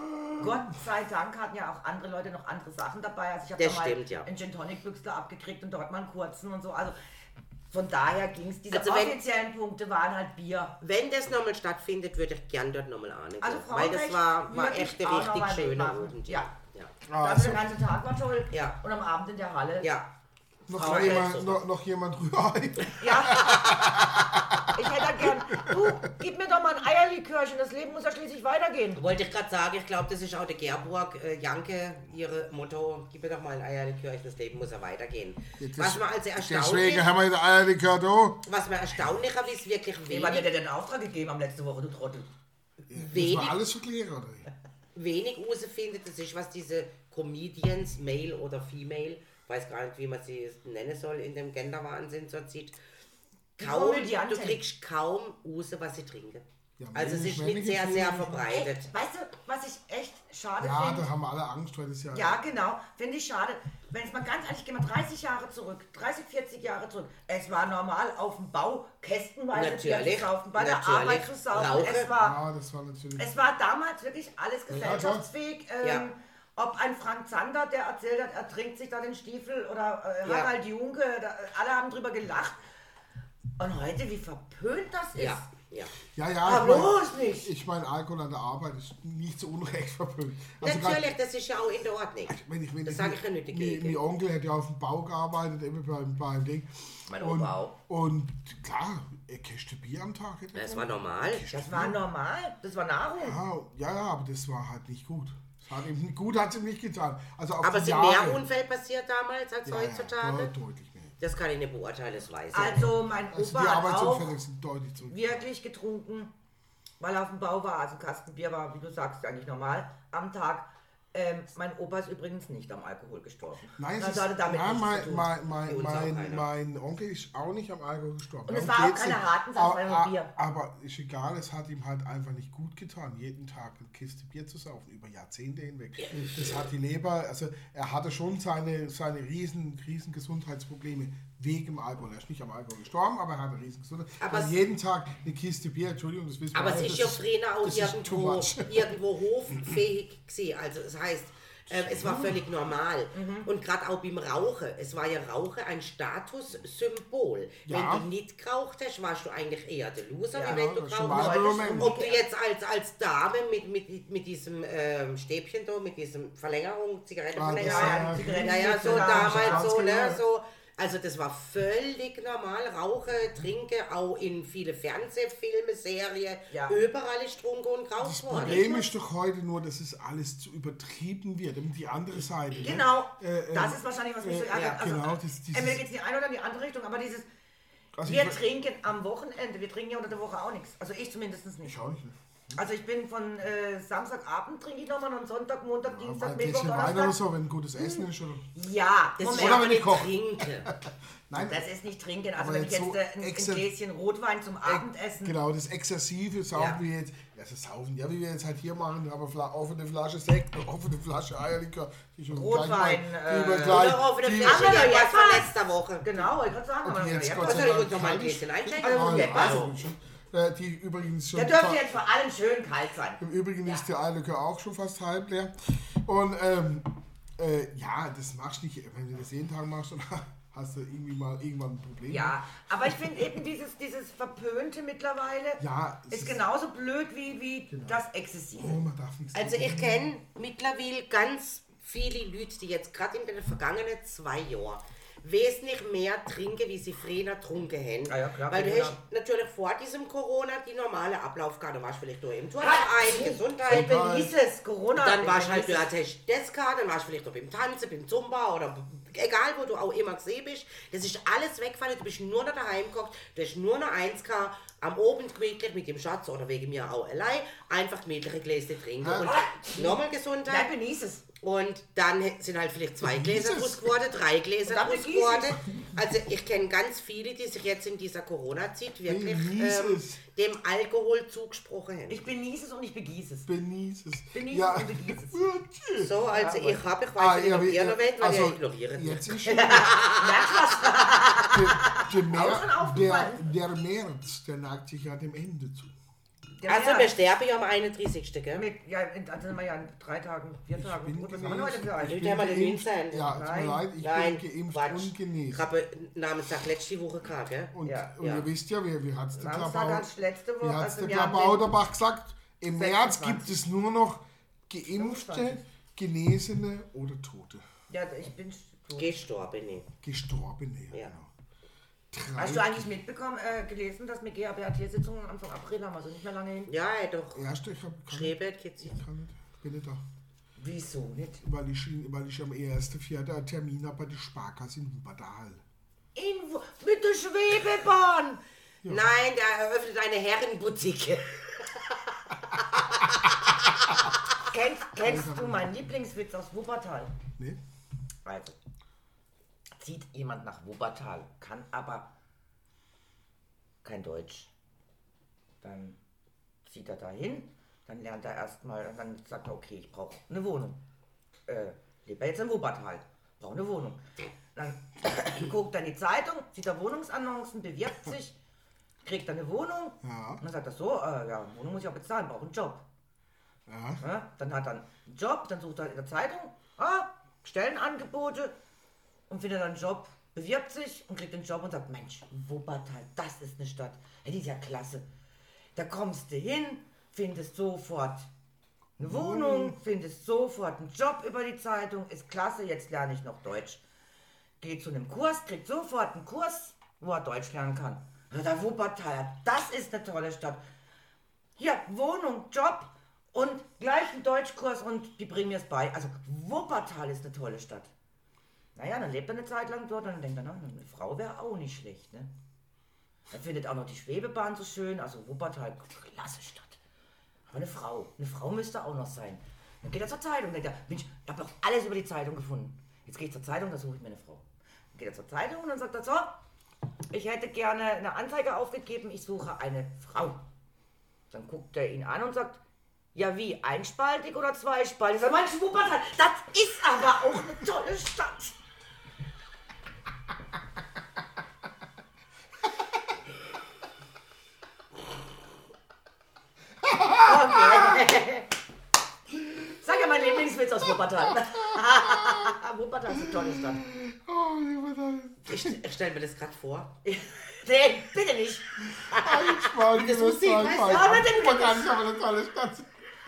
Gott sei Dank, hatten ja auch andere Leute noch andere Sachen dabei. Also ich habe da mal stimmt, ja. einen Gin Tonic Büchsler abgekriegt und dort mal einen kurzen und so. Also von daher ging es. Diese Also wenn- offiziellen Punkte waren halt Bier. Wenn das nochmal stattfindet, würde ich gern dort nochmal an. Also Weil das war, war echt der richtig schöne. Abend. Ja. Ja. Ah, Also so, der ganze Tag war toll. Ja. Und am Abend in der Halle. Ja. noch, Frau jemand, noch, noch jemand Rührei. Ja. Ich hätte gern, du, gib mir doch mal ein Eierlikörchen, das Leben muss ja schließlich weitergehen. Wollte ich gerade sagen, ich glaube, das ist auch der Gerburg, äh, Janke, ihre Motto, gib mir doch mal ein Eierlikörchen, das Leben muss ja weitergehen. Was mir also erstaunlich, Deswegen haben wir den Eierlikör da. was mir erstaunlicher ist, wirklich Wem hat dir wenig, denn den Auftrag gegeben am letzte Woche, du Trottel? Das Wenig. war alles verklären, oder? Wenig rausfindet, das ist, was diese Comedians, Male oder Female, weiß gar nicht, wie man sie nennen soll, in dem Genderwahnsinn so zieht, kaum, du kriegst kaum raus, was sie trinken. Ja, also es ist nicht sehr, sehr verbreitet. Weißt du, was ich echt schade Ja, finde? da haben wir alle Angst, weil das ja. Ja, genau. Finde ich schade. Wenn es mal ganz ehrlich, gehen wir 30 Jahre zurück, 30, 40 Jahre zurück. Es war normal auf dem Bau kästenweise Bier Natürlich, zu saufen, bei der. Arbeit zu saufen. Rauche. Es war, Ja, das war natürlich. es war damals wirklich alles gesellschaftsfähig. ähm, Ja. Ob ein Frank Zander, der erzählt hat, er trinkt sich da den Stiefel oder äh, Ja. Harald Junke, da, alle haben drüber gelacht. Und heute, wie verpönt das ist. Ja, ja. Ja, ich mein- nicht. Ich meine, Alkohol an der Arbeit ist nicht zu Unrecht verpönt. Also grad- Natürlich, das ist ja auch in der Ordnung. Wenn ich, wenn Das ich, sage ich ja nicht Mein, dagegen. mein Onkel hat ja auf dem Bau gearbeitet, eben beim, beim Ding. Mein und, Opa auch. Und klar, eine Kiste Bier am Tag. hätte er Das war normal. Das war normal. Das war Nahrung. Ja, ja, ja, aber das war halt nicht gut. Das hat ihm, gut hat es ihm nicht getan. Also Aber sind Jahre- mehr Unfälle passiert damals als ja, heutzutage? Ja, deutlich. Das kann ich nicht beurteilen, das weiß ich. Also mein Also Opa die hat auch wirklich getrunken, weil er auf dem Bau war. Also ein Kasten Bier war, wie du sagst, eigentlich normal am Tag. Ähm, mein Opa ist übrigens nicht am Alkohol gestorben. Nein, es ist, damit ja, mein, mein, mein, mein, mein Onkel ist auch nicht am Alkohol gestorben. Und es war auch keine harten Sachen, aber, sondern Bier. aber ist egal, es hat ihm halt einfach nicht gut getan, jeden Tag eine Kiste Bier zu saufen, über Jahrzehnte hinweg. Das hat die Leber, also er hatte schon seine, seine riesen, riesen Gesundheitsprobleme wegen Alkohol. Er ist nicht am Alkohol gestorben, aber er hatte riesen Gesundheit. Aber Also es- jeden Tag eine Kiste Bier, Entschuldigung, das wissen wir Aber es ist ja früher auch irgendwo, irgendwo hoffähig gewesen. Also das heißt, ähm, es war völlig normal. Mhm. Und gerade auch beim Rauchen. Es war ja Rauchen ein Statussymbol. Ja. Wenn du nicht geraucht hast, warst du eigentlich eher der Loser, Ja, wie wenn du geraucht hast. Ob du jetzt als, als Dame mit, mit, mit diesem ähm, Stäbchen da, mit diesem Verlängerung, Zigarettenverlängerung, Ah, Ja, Zigaretten- ja, ja, so damals so, ne, genau. so. Also das war völlig normal. Rauchen, trinken, auch in viele Fernsehfilme, Serien, Ja. überall ist getrunken und Das geraucht worden. Problem ist doch heute nur, dass es alles zu übertrieben wird. Und die andere Seite. ne? Genau, Äh, das ist wahrscheinlich, was mich so äh, ärgert. ja, Also, genau, das- dieses- entweder geht es in die eine oder in die andere Richtung, aber dieses, Also wir trinken am Wochenende, wir trinken ja unter der Woche auch nichts. Also ich zumindest nicht. ich auch nicht. Also ich bin von äh, Samstagabend trinke ich nochmal und Sonntag, Montag, Aber Dienstag, ein Mittwoch, bisschen weiter oder Donnerstag. so, wenn gutes Essen ist. Oder? Ja, Das Moment. ist Oder wenn ich nicht koche. trinken. Nein, Das ist nicht trinken. Also Aber wenn ich jetzt jetzt so äh, ein, ein Gläschen Rotwein zum Abendessen. genau, das exzessive saufen Ja. wir jetzt. Ja, das saufen, ja, wie wir jetzt halt hier machen, aber offene Flasche Sekt, eine offene Flasche Eierlikör. Die schon Rotwein, gleich mal- die wir äh, gleich- Oder die- Flasche Aber der jetzt was von letzter Woche. Genau, ich kann sagen, aber jetzt ja, uns noch mal ein kalt ist. Gläschen einschenken? Also, Ah, jetzt ja. Äh, die übrigens schon Der dürfte jetzt vor allem schön kalt sein. Im Übrigen ist der Eierlikör auch schon fast halb leer. Und ähm, äh, ja, das machst du nicht, wenn du das jeden Tag machst, dann hast du irgendwie mal irgendwann ein Problem. Ja, aber ich finde eben dieses, dieses Verpönte mittlerweile Ja, ist ist- genauso blöd wie, wie das Exzessive. Oh, man darf nichts Also ich kenne mittlerweile ganz viele Leute, die jetzt gerade in den vergangenen zwei Jahren wesentlich mehr trinken, wie sie früher getrunken haben. Ah ja, klar, Weil du Corona. hast natürlich vor diesem Corona die normale Ablauf gehabt. Du warst vielleicht durch im Turnverein, Gesundheit. Ich genieße es, Corona. Dann warst halt, du hattest das gehabt, dann warst du vielleicht noch beim Tanzen, beim Zumba oder egal wo du auch immer gesehen bist. Das ist alles weggefallen, du bist nur noch daheim gekocht, du hast nur noch eins gehabt, am Abend gemütlich mit dem Schatz oder wegen mir auch allein, einfach gemütliche Gläser trinken und nochmal es. Gesundheit. Nein, genieße es. Und dann sind halt vielleicht zwei Gläser draus geworden, drei Gläser es. geworden. Also ich kenne ganz viele, die sich jetzt in dieser Corona-Zeit wirklich ähm, dem Alkohol zugesprochen haben. Ich genieße es und ich begieße es. Genieß es. Genieß ja. es und genieß es. So, also Ja, ich habe, ich weiß Ah, nicht, ja, ob ihr noch wollt, weil also, ihr ignoriert. Jetzt ist schon der, der, Mer, der, der März, der neigt sich ja dem Ende zu. Der Also März. wir sterben ja am 31. Gell? Mit, ja, also sind wir ja in drei Tagen, vier Tagen. bin Gut, was haben wir heute für einen? Heute haben wir den geimpft. 19. Ja, tut mir leid, ich Nein, bin geimpft Quatsch. und Ich genesen. habe Namenstag letzte Woche gehabt, gell? Und, Ja. und Ja. ihr wisst ja, wie, wie hat es der Klabau, letzte Woche, wie hat's also der Klabauterbach gesagt? Im März 26. gibt es nur noch Geimpfte, 25. Genesene oder Tote. Ja, ich bin tot. Gestorben. nee. Gestorbene, ja. Ja. genau. Drei, Hast du eigentlich mitbekommen, äh, gelesen, dass mit GABAT-Sitzungen Anfang April haben, also nicht mehr lange hin? Ja, doch. Erste, ich hab, kann, Schreiben geht's nicht. kann nicht, bin nicht da. Wieso nicht? Weil ich, weil ich am 1.4. einen Termin habe bei der Sparkasse in Wuppertal. In, mit der Schwebebahn! Nein, der eröffnet eine Herrenboutique. Kennst, kennst du meinen Lieblingswitz aus Wuppertal? Ne? Also, zieht jemand nach Wuppertal, kann aber kein Deutsch. Dann zieht er dahin, dann lernt er erstmal, und dann sagt er, okay, ich brauche eine Wohnung. Äh, lebt jetzt in Wuppertal, brauche eine Wohnung. Dann guckt er in die Zeitung, sieht er Wohnungsannoncen, bewirbt sich, kriegt er eine Wohnung. Ja. Und dann sagt er so, äh, ja, Wohnung muss ich auch bezahlen, brauche einen Job. Ja. Ja, dann hat er einen Job, dann sucht er in der Zeitung, ah, Stellenangebote und findet dann einen Job bewirbt sich und kriegt den Job und sagt, Mensch, Wuppertal, das ist eine Stadt. Ja, die ist ja klasse. Da kommst du hin, findest sofort eine Wohnung, findest sofort einen Job über die Zeitung, ist klasse, jetzt lerne ich noch Deutsch. Geht zu einem Kurs, kriegt sofort einen Kurs, wo er Deutsch lernen kann. Der Wuppertal, das ist eine tolle Stadt. Hier, Wohnung, Job und gleich einen Deutschkurs und die bringen mir es bei. Also Wuppertal ist eine tolle Stadt. Naja, dann lebt er eine Zeit lang dort und dann denkt er, na, eine Frau wäre auch nicht schlecht, ne? Er findet auch noch die Schwebebahn so schön, also Wuppertal, klasse Stadt. Aber eine Frau, eine Frau müsste auch noch sein. Dann geht er zur Zeitung und denkt er, Mensch, ich habe doch alles über die Zeitung gefunden. Jetzt gehe ich zur Zeitung, da suche ich mir eine Frau. Dann geht er zur Zeitung und dann sagt er so, ich hätte gerne eine Anzeige aufgegeben, ich suche eine Frau. Dann guckt er ihn an und sagt, ja wie, einspaltig oder zweispaltig? Sag, Mensch, Wuppertal, das ist aber auch eine tolle Stadt. Okay. Sag ja mein Lieblingswitz aus Wuppertal. Wuppertal ist eine tolle Stadt. Oh, Wuppertal. Ich, stelle mir das gerade vor. Nee, bitte nicht. Spannend, Das muss ich, aber Wuppertal ist aber eine tolle Stadt.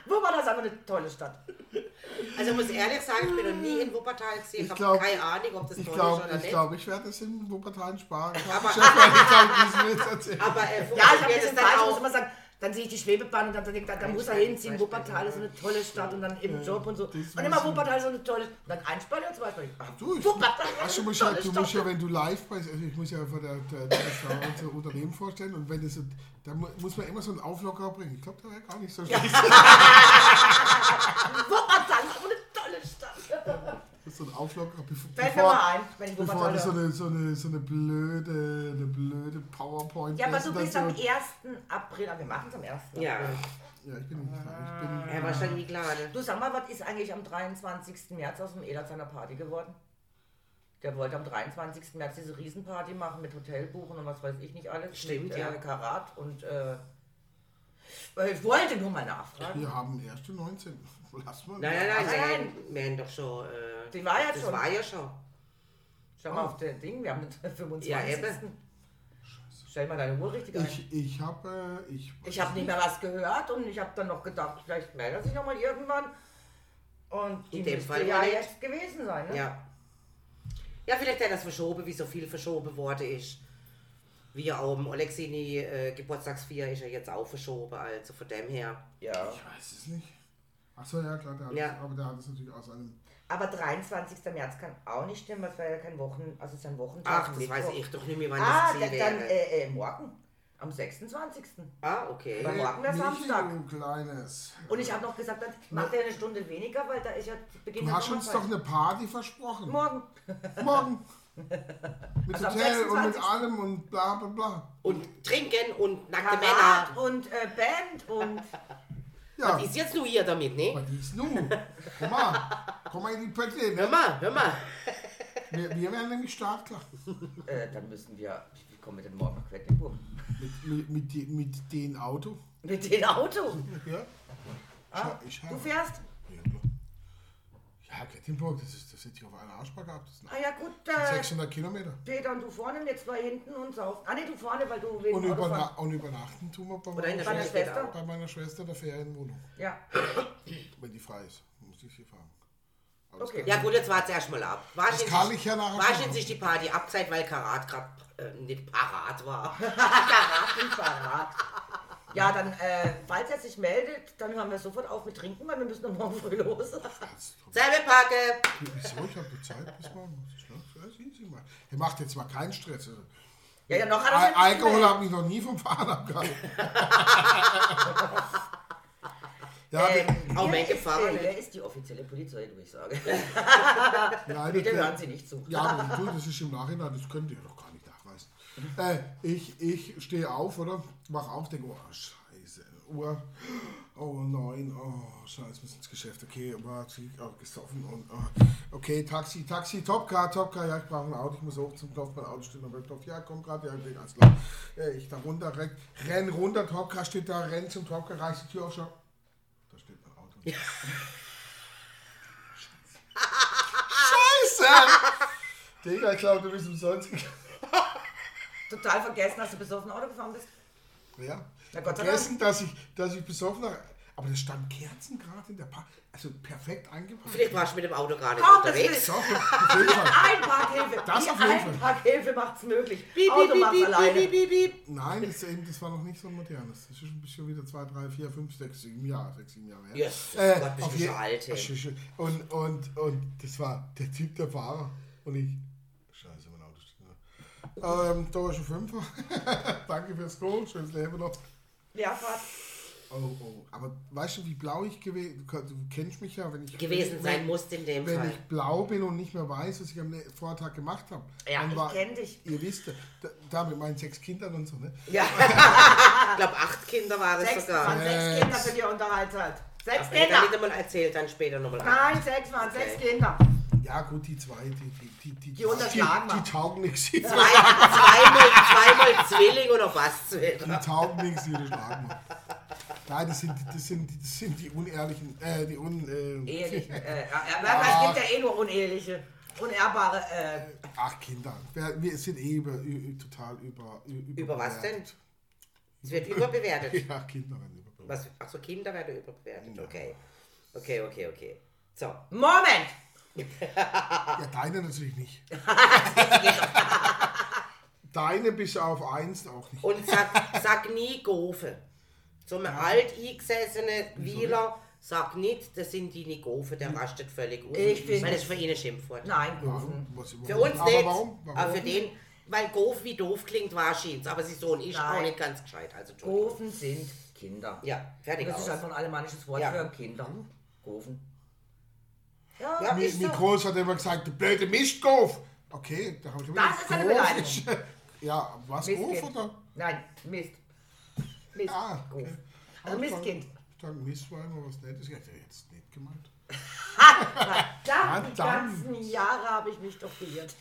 Wuppertal ist einfach eine tolle Stadt. Also ich muss ehrlich sagen, ich bin noch nie in Wuppertal gesehen. Ich habe glaub- keine Ahnung, ob das toll glaube, ist oder ich, nicht. glaub, ich werde es in Wuppertal sparen. Aber- ich glaube, erzählen. Aber äh, Ja, ich funktioniert habe das bisschen dann falsch, muss auch? immer sagen, dann sehe ich die Schwebebahn und dann denke ich, da, da muss er hinziehen. Wuppertal ist eine tolle Stadt und dann im Job und so. Und immer Wuppertal ist so eine tolle und dann Einspaltung und Zweispaltung. Ach, Du, ich, Wuppertal ach, du musst ja, du musst ja, Stadt. wenn du live bist, also ich muss ja vor der, der, unser Unternehmen vorstellen und wenn das da mu- muss man immer so einen Auflocker bringen. Ich glaube, der wäre gar nicht so schlecht. Wuppertal ist eine tolle Stadt. Das ist so ein Auflocker, bevor, Fällt mir mal ein, wenn ich bevor das so eine, so eine, so eine blöde, eine blöde PowerPoint Ja, aber du bist am Präsentation- 1. April, aber wir machen es am 1. Ja. April. Ja, ich bin nicht klar. Ich bin, Er war schon nie klar? Du sag mal, was ist eigentlich am 23. März aus dem Elat seiner Party geworden? Der wollte am 23. März diese Riesenparty machen mit Hotel buchen und was weiß ich nicht alles. Stimmt, mit, ja. Äh, Karat und äh, ich wollte nur mal nachfragen. wir haben erst den 19. Lass mal. Nein, nein, nein, Nein, wir nein. haben- wir haben doch schon. Äh, Die war ja das schon. war ja schon. Schau mal auf das Ding, wir haben den 25. Ja, eben. Stell mal deine Uhr richtig ein. Ich, ich habe. Äh, ich Ich habe nicht mehr was gehört und ich habe dann noch gedacht, vielleicht meldet er sich noch mal irgendwann. Und die In dem müsste Fall ja wohl nicht. jetzt gewesen sein, ne? Ja. Ja, vielleicht hat das verschoben, wie so viel verschoben worden ist. Wie auch im Olexini äh, Geburtstagsfeier ist ja jetzt auch verschoben, also von dem her. ja. Ich weiß es nicht. Achso, ja, klar, der hat Ja. Es, aber der hat es natürlich aus einem. Aber 23. März kann auch nicht stimmen, weil es ja kein Wochen, also es ist ja ein Wochentag. Ach, das Mittwoch. weiß ich doch nicht mehr, wann Ah, das Ziel dann äh, äh, morgen, am 26. ah, okay. Weil morgen wäre Michi, Samstag. du Kleines. Und ich habe noch gesagt, dann macht er eine Stunde weniger, weil da ist ja Beginn Du der hast uns doch eine Party versprochen. Morgen. Morgen. Mit Also Hotel und mit 26.. allem und bla bla bla. Und trinken und nackte Karat Männer. und äh, Band und Ja, Ist jetzt nur ihr damit, ne? was ist nun? Komm mal, komm mal in die Pötte. Hör Ne? mal, hör mal. Wir, wir werden nämlich startklar. äh, dann müssen wir, wie kommen wir denn morgen nach Quedlinburg? Mit, mit, mit, mit dem Auto. Mit dem Auto. Ja. Ah, ich du fährst? Ja, Kettenburg, das, ist, das hätte ich auf einen Arschback gehabt. Das sind Ah ja gut, äh, 600 Kilometer. Peter und du vorne, wir zwei hinten und saufen. Ah ne, du vorne, weil du wegen Und, Autofahren- überna und übernachten tun wir bei Oder in meiner, der Schwester. Schwester? bei meiner Schwester der Ferienwohnung. Ja, Wenn die frei ist, muss ich sie fahren. Aber das Okay. kann- Ja gut, jetzt wart's erstmal ab. War Das kann ich ja nachher War machen. sich die Party abzeit, weil Karat gerade äh, nicht parat war. Parat. Ja, dann, äh, falls er sich meldet, dann hören wir sofort auf mit Trinken, weil wir müssen dann morgen früh los. Selbe Packe. Wieso? Ich habe Zeit bis morgen. Noch-. Er macht jetzt mal keinen Stress. Ja, ja, noch hat er Alkohol hat mich noch nie vom Fahren abgehalten. ja, Ähm, Auch Fahrer nicht. wer ist die offizielle Polizei, du ich sage? nein, Bitte hören Sie nicht zu. Ja, aber du, das ist im Nachhinein, das könnt ihr doch. Äh, ich ich stehe auf, oder? Mach auf, denke, oh, scheiße. Uhr, oh nein, oh, scheiße, muss ins Geschäft. Okay, war oh, gesoffen und, oh, okay, Taxi, Taxi, Topcar, Topcar, ja, ich brauche ein Auto, ich muss hoch zum Knopf, mein Auto steht noch beim Knopf. Ja, komm gerade, ja, ich bin ganz klar. Äh, ich da runter, renn, renn runter, Topcar steht da, renn zum Topcar, reiß die Tür auf, schau. Da steht mein Auto. Scheiße! Digga, ich glaube, du bist umsonst gegangen. Total vergessen, dass du besoffen Auto gefahren bist. Ja. Na Gott sei Vergessen, dass ich, dass ich besoffen war. Aber da standen Kerzen gerade in der Park. Also perfekt eingepackt. Vielleicht warst du mit dem Auto gar nicht Komm, das unterwegs. Doch, auf jeden Fall. Einparkhilfe. Das auf jeden Fall. Einparkhilfe macht's möglich. Piep, Auto piep, macht's piep, alleine. piep, piep, piep. Nein, das, eben, das war noch nicht so ein modernes. Das ist schon- schon wieder 2, 3, 4, 5, 6, 7 Jahre, 6, 7 Jahre her. Yes, Gott, bist du alt. Und, und, und das war der Typ, der Fahrer. Und ich, scheiße, mein Auto steht noch. Ähm, da ist ein Fünfer. Danke fürs Go, schönes Leben noch. Ja, Fahrt. Oh, oh. Aber weißt du, wie blau ich gewesen du, du kennst mich ja, wenn ich Gewesen sein musst in dem Wenn Fall. ich blau bin und nicht mehr weiß, was ich am ne- Vortag gemacht habe. Ja, dann ich war- kenn dich. Ihr wisst, da, da mit meinen sechs Kindern und so, ne? Ja. ich glaube, acht Kinder waren es Sechs, sogar. waren sechs Sechs. Kinder für die Unterhaltszeit. Sechs hätte er nicht Kinder. einmal erzählt, dann später nochmal. Nein, sechs waren sechs Kinder. Ja, gut, die zwei, die, die, die, die, Die unterschlagen die, wir. die taugen nichts. Zwei, zweimal, zweimal Zwilling oder was? die taugen nichts, die unterschlagen wir. Nein, das sind, das sind, das sind die unehrlichen, äh, die un, äh, Ehelich. Äh, es gibt ja eh nur uneheliche, unehrbare. Äh, Ach, Kinder. Wir, wir sind eh über, total über, ü- Über was denn? Es wird überbewertet. Ja, Kinder werden überbewertet. Was? Achso, Kinder werden überbewertet. Okay. Okay, okay, okay. So. Moment! Ja, deine natürlich nicht. deine bis auf eins auch nicht. Und sag, sag nie Gofe. So ein alt eingesessene Wieler, sag nicht, das sind die nicht Gofe, der rastet völlig aus. Ich find- Weil das ist für ihn ein Schimpfwort. Nein? Gofen. Für uns aber nicht. Warum? warum? Aber für den, weil Gof wie doof klingt, war Schiens. Aber sein Sohn ist auch nicht ganz gescheit. Also. Gofen sind Kinder. Ja, fertig Das ist aus. einfach ein alemannisches Wort Ja. für Kinder. Gofen. Ja, Ja. Ist Mein so. Groß hat immer gesagt, du blöde Mistgolf. Okay, da habe ich immer Das ist eine Golf Beleidigung. Ja, was Golf Mistkind. oder? Nein, Mist. Mist. Ah, okay. Also Mistkind. Ich dachte, Mist war immer was Nettes. Ich dachte, jetzt nicht gemeint. Da, die Verdammt. ganzen Jahre habe ich mich doch geirrt.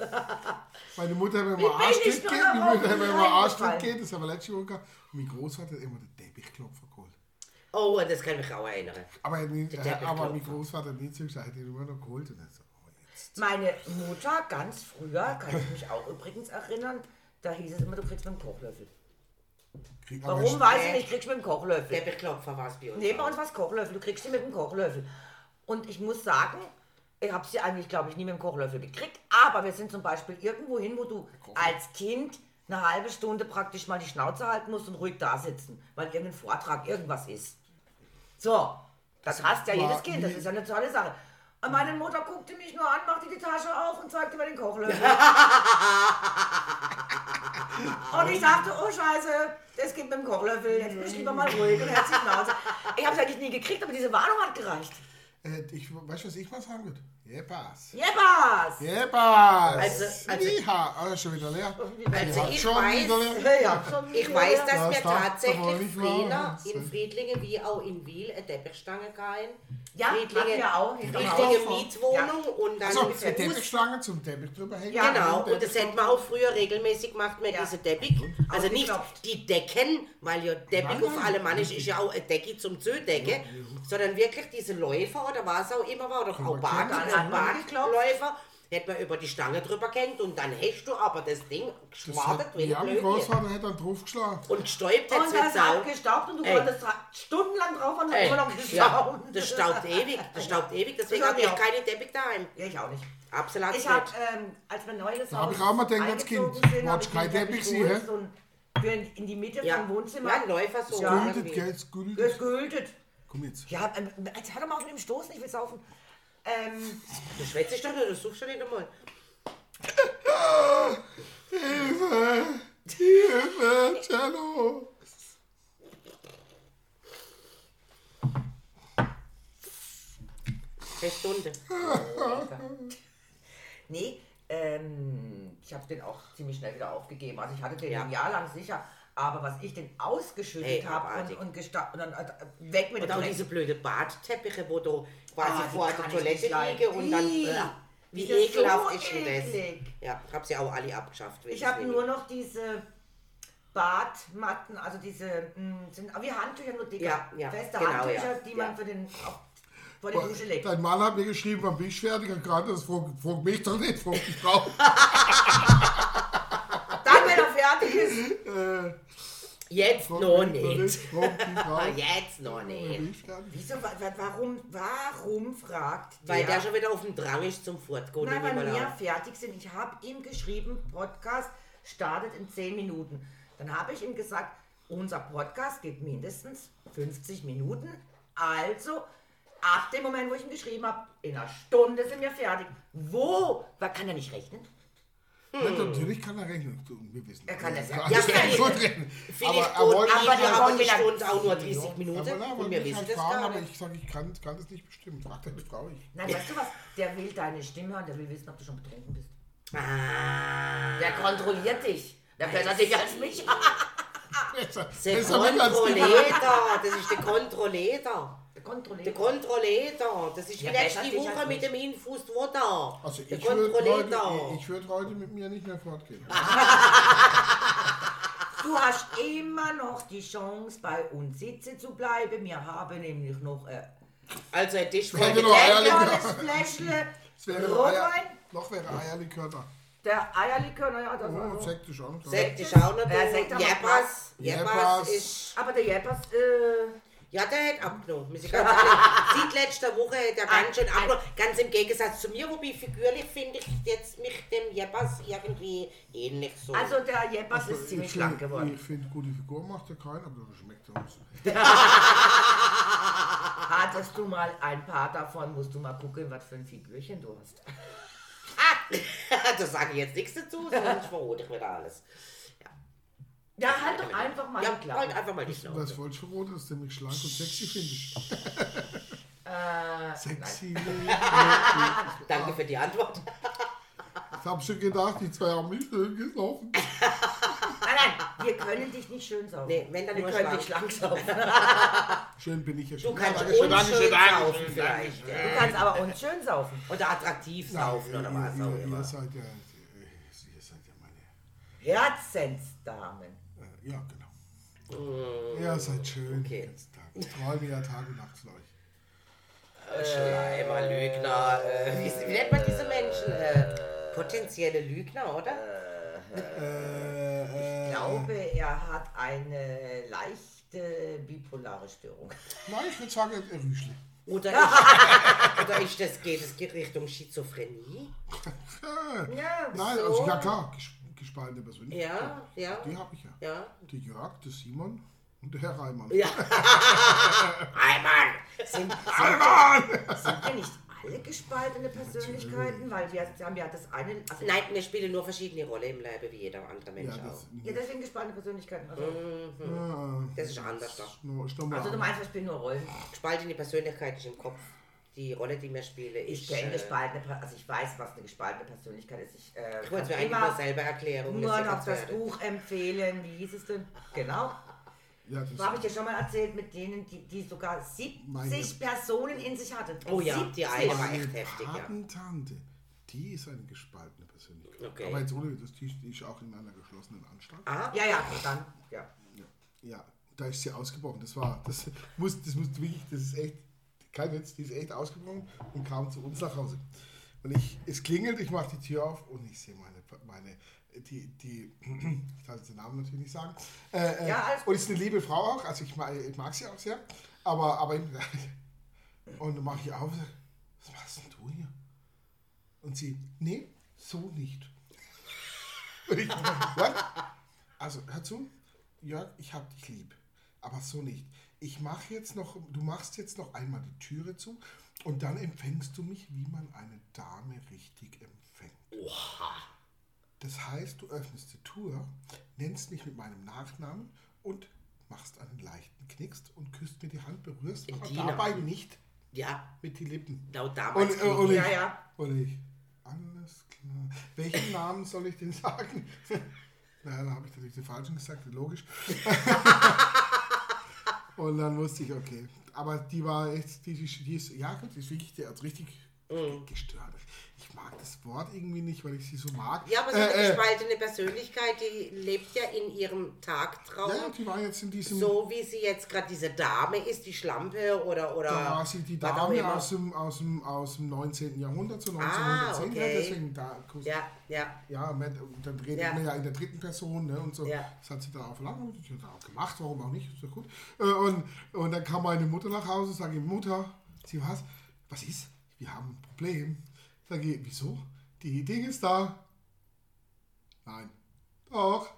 Meine Mutter hat mir immer Arschtritt gegeben. Darauf Mutter hat mir immer? Arschtritt gegeben. Das haben wir letzte Woche gehabt. Und mein Großvater hat immer den Teppichklopfer geholt. Oh, das kann mich auch erinnern. Aber, er aber mein Großvater hat nie er hat ihn immer noch geholt. Und so, oh, jetzt. Meine Mutter, ganz früher, kann ich mich auch übrigens erinnern, da hieß es immer, du kriegst mit dem Kochlöffel. Krieg Warum ich- weiß ich nicht, kriegst du mit dem Kochlöffel. Teppichklopfer war es bei uns. Nee, bei auch. uns war es Kochlöffel. Du kriegst sie mit dem Kochlöffel. Und ich muss sagen, ich habe sie eigentlich, glaube ich, nie mit dem Kochlöffel gekriegt. Aber wir sind zum Beispiel irgendwo hin, wo du als Kind eine halbe Stunde praktisch mal die Schnauze halten musst und ruhig da sitzen, weil irgendein Vortrag, irgendwas ist. So, das hasst ja jedes Kind. Das ist ja eine tolle Sache. Und meine Mutter guckte mich nur an, machte die Tasche auf und zeigte mir den Kochlöffel. und ich sagte, oh Scheiße, das geht mit dem Kochlöffel, jetzt bin ich lieber mal ruhig und hält sich Schnauze. Ich habe es eigentlich nie gekriegt, aber diese Warnung hat gereicht. Äh, ich, weißt du, was ich mal sagen würde? Jepas. Jeppers! Jepas. Also- also- Yeeha. Oh, schon wieder leer. Also hat ich schon weiß- wieder leer. Ja, Ich weiß, dass Das wir tatsächlich wahr in. Friedlingen wie auch in Wiel eine Teppichstange gehauen. Ja, hatten wir auch. Haus. Mietwohnung und dann Also, Fuß. Teppichstange zum Teppich drüber hängen. Ja, Genau, Und das hätten wir auch früher regelmäßig gemacht mit Ja. diese Teppich. Also nicht die Decken, weil ja Teppich Nein, auf. Alemannisch ist ja auch eine Decke zum Zudecke, sondern wirklich diese Läufer oder was auch immer war, oder auch man Bad, hätte man über die Stange drüber gehängt und dann hast du aber das Ding Das geschwadet hat, wie ja, ein mein. Großvater hat dann draufgeschlagen. Und gestäubt Und hat's das nicht Sau. hat gestaubt und du Ey. konntest stundenlang drauf und Ey, immer noch ja, gestaubt. das staubt ewig, das staubt ewig, deswegen Das habe ich hab ich keine Teppich daheim. Ja, ich auch nicht. Absolut Ich habe, nicht. ähm, als wir neues Da hab ich auch mal gedacht, als eingezogen Kind, sind, hab wolltest ich kein einen Teppich geholt, sehen, hä? so ein- Für in, in die Mitte Ja, vom Wohnzimmer. ja, ein Läufer so. Ja. Gültet, gell? Es gültet. Gegültet. Komm jetzt. Ja, ähm, jetzt hör doch mal auf mit dem Stoßen, ich will saufen. Ähm, Du schwätzt doch nicht, du suchst schon nicht einmal. Hilfe! Hilfe! Cello! Eine Stunde. nee, ähm, ich habe den auch ziemlich schnell wieder aufgegeben. Also ich hatte den Ja. ein Jahr lang sicher. Aber was ich den ausgeschüttet Hey, habe und, und, gesta- und dann äh, weg mit Und dem auch diese blöde Badteppiche, wo du quasi Ah, die vor kann der ich Toilette nicht leiden. liege und dann. Ih, Äh, wie die sind ekelhaft so ist denn das? eklig. Ja, hab sie auch alle abgeschafft. Ich habe nur noch diese Badmatten, also diese, mh, sind wie Handtücher, nur dicker. Ja, ja, Feste genau, Handtücher, ja, die man ja. für den, auf vor die Dusche legt. Dein Mann hat mir geschrieben, wann bin ich fertig? Und gerade das fragt, fragt mich doch nicht, fragt die Frau. Dann, wenn er fertig ist. Äh, Jetzt noch nicht. Jetzt noch nicht. Wieso, wa- wa- warum, warum fragt Weil der schon wieder auf dem Drang ist zum Fortgehen. Nein, weil wir fertig sind. Ich habe ihm geschrieben, Podcast startet in 10 Minuten. Dann habe ich ihm gesagt, unser Podcast geht mindestens 50 Minuten. Also, ab dem Moment, wo ich ihm geschrieben habe, in einer Stunde sind wir fertig. Wo? Man kann er nicht rechnen. Ja, natürlich kann er rechnen. Wir wissen. Er kann das ja. ja. Ja, Ja, gut rechnen. Aber er wollte aber aber die auch nur 30 aber Minuten na, und wir wissen halt das fragen, gar aber nicht. ich sage, ich kann, kann das nicht bestimmen. Frag deine Frau ich. Nein, weißt du was? Der will deine Stimme hören, der will wissen, ob du schon betrunken bist. Ah, Der kontrolliert dich. Der besser dich als mich. Besser, der besser als Kontrolleder, das ist der Kontrolleder. Der kontrolliert. Der das ist Ja, letzte dich als Woche mit mich. dem Infus da. Also der ich würde heute, ich würd heute mit mir nicht mehr fortgehen. Du hast immer noch die Chance, bei uns sitzen zu bleiben. Wir haben nämlich noch äh, Also ein Tisch Ja, voll genau. Getränke. leckeres Fläschle Es wäre Eier, Rotwein. noch wäre Eierlikör da. Der Eierlikör, naja, das Oh, war so. Sekt ist auch noch da. Sekt ist auch noch Wer da. Sekt haben wir Jeppers. Jeppers. Jeppers ist... Aber der Jeppers, äh, Ja, der hat abgenommen. Muss ich ganz ehrlich- Seit letzter Woche hat er ganz schön abgenommen. Ganz im Gegensatz zu mir, wobei figürlich finde ich jetzt mich dem Jeppers irgendwie ähnlich so. also der Jeppers Also, ist ziemlich ich schlank geworden. Ich finde, gute Figur macht er keinen, aber das schmeckt uns. Hattest du mal ein paar davon, musst du mal gucken, was für ein Figürchen du hast. da sage ich jetzt nichts dazu, sonst verrote ich wieder alles. Ja, halt doch einfach mal Ja, die Klappe. halt einfach mal die Schnauze. Das falsch verrotet, das ist nämlich schlank und sexy, finde ich. Äh, Sexy. Danke für die Antwort. Ich habe schon gedacht, die zwei haben mich schön gesoffen. Nein, nein, wir können dich nicht schön saufen. Nee, wenn dann wir nur können schlank. dich schlank saufen. Schön bin ich ja Du schon. kannst Dankeschön, unschön Dankeschön, saufen vielleicht. Ja. Du kannst aber uns schön saufen. Oder attraktiv saufen oder was auch immer. seid ja, ihr seid ja meine. Herzensdamen. Äh, ja, genau. Ihr seid schön okay. den ganzen Tag. Ich träume ja Tag und Nacht von euch. Schleimer, Lügner. Äh, wie, wie nennt man diese Menschen? Äh, potenzielle Lügner, oder? Äh, äh, Ich glaube, er hat eine leichte bipolare Störung. Nein, ich würde sagen, äh, Rüschli. Oder ist, oder ist das, geht es geht Richtung Schizophrenie? Äh, Ja, Nein, so. also ja klar, gespaltene Persönlichkeit. Ja, ja, Die habe ich ja. ja. Der Jörg, der Simon und der Herr Reimann. Ja. Einmal! Sind, Reimann! sind wir nicht alle gespaltene Persönlichkeiten? Weil wir haben ja das eine. Also, Nein, wir spielen nur verschiedene Rollen im Leben wie jeder andere Mensch Ja, auch. das, ja, deswegen gespaltene Persönlichkeiten. Also, ja, Das ist anders da. nur, ist normal. also du meinst, wir spielen nur Rollen. Gespaltene Persönlichkeit ist im Kopf. Die Rolle, die wir spielen, Ich ist. kenne äh, gespaltene, also ich weiß, was eine gespaltene Persönlichkeit ist. Ich, äh, Ich wollte es mir immer nur selber erklären. nur das noch das werden. Buch empfehlen. Wie hieß es denn? Genau. ja, das habe ich dir schon mal erzählt, mit denen, die, die sogar 70 Meine- Personen in sich hatte. Oh ja, 70. die eine war echt heftig, ja. Patentante, die ist eine gespaltene Persönlichkeit. Okay. Aber jetzt ohne, das die, die ist auch in einer geschlossenen Anstalt. Ah, Ja, ja, dann, ja. Ja, ja, da ist sie ausgebrochen. Das war, das muss, das muss wirklich, das ist echt, kein Witz, die ist echt ausgebrochen und kam zu uns nach Hause. Und ich, es klingelt, ich mache die Tür auf und ich sehe meine, meine, die, die, ich darf jetzt den Namen natürlich nicht sagen. Äh, äh, Ja, alles und ist eine liebe Frau auch, also ich mag, ich mag sie auch sehr, aber, aber, und dann mache ich auf, und sag, was machst denn du hier? Und sie, nee, so nicht. Ich? Also, hör zu, Jörg, ich hab dich lieb, aber so nicht. Ich mache jetzt noch, du machst jetzt noch einmal die Türe zu und dann empfängst du mich, wie man eine Dame richtig empfängt. Das heißt, du öffnest die Tür, nennst mich mit meinem Nachnamen und machst einen leichten Knickst und küsst mir die Hand, berührst aber dabei nicht ja, mit den Lippen. laut damals. Und, äh, und, ich, Ja, ja. und ich, alles klar. Welchen Namen soll ich denn sagen? Na, dann habe ich natürlich den falschen gesagt, logisch. und dann wusste ich, okay. Aber die war echt, die, die, die ist, ja die ist wirklich, die hat richtig Mhm. gestört. Ich mag das Wort irgendwie nicht, weil ich sie so mag. Ja, aber so eine Äh, äh, gespaltene Persönlichkeit, die lebt ja in ihrem Tagtraum. ja, die war jetzt in diesem. So wie sie jetzt gerade diese Dame ist, die Schlampe oder. oder Da war sie die Dame aus dem, aus, dem, aus dem 19. Jahrhundert, so Ah, 1910. Ja, okay. deswegen da. Ja, ja. Ja, man, dann redet Ja. man ja in der dritten Person ne, und so. Ja. Das hat sie da auch verlangt, das hat sie auch gemacht, warum auch nicht, ist doch gut. Äh, Und, und dann kam meine Mutter nach Hause, sage ich, Mutter, sie was? Was ist? Wir haben ein Problem. Sage ich, wieso? Die Ding ist da. Nein. Doch.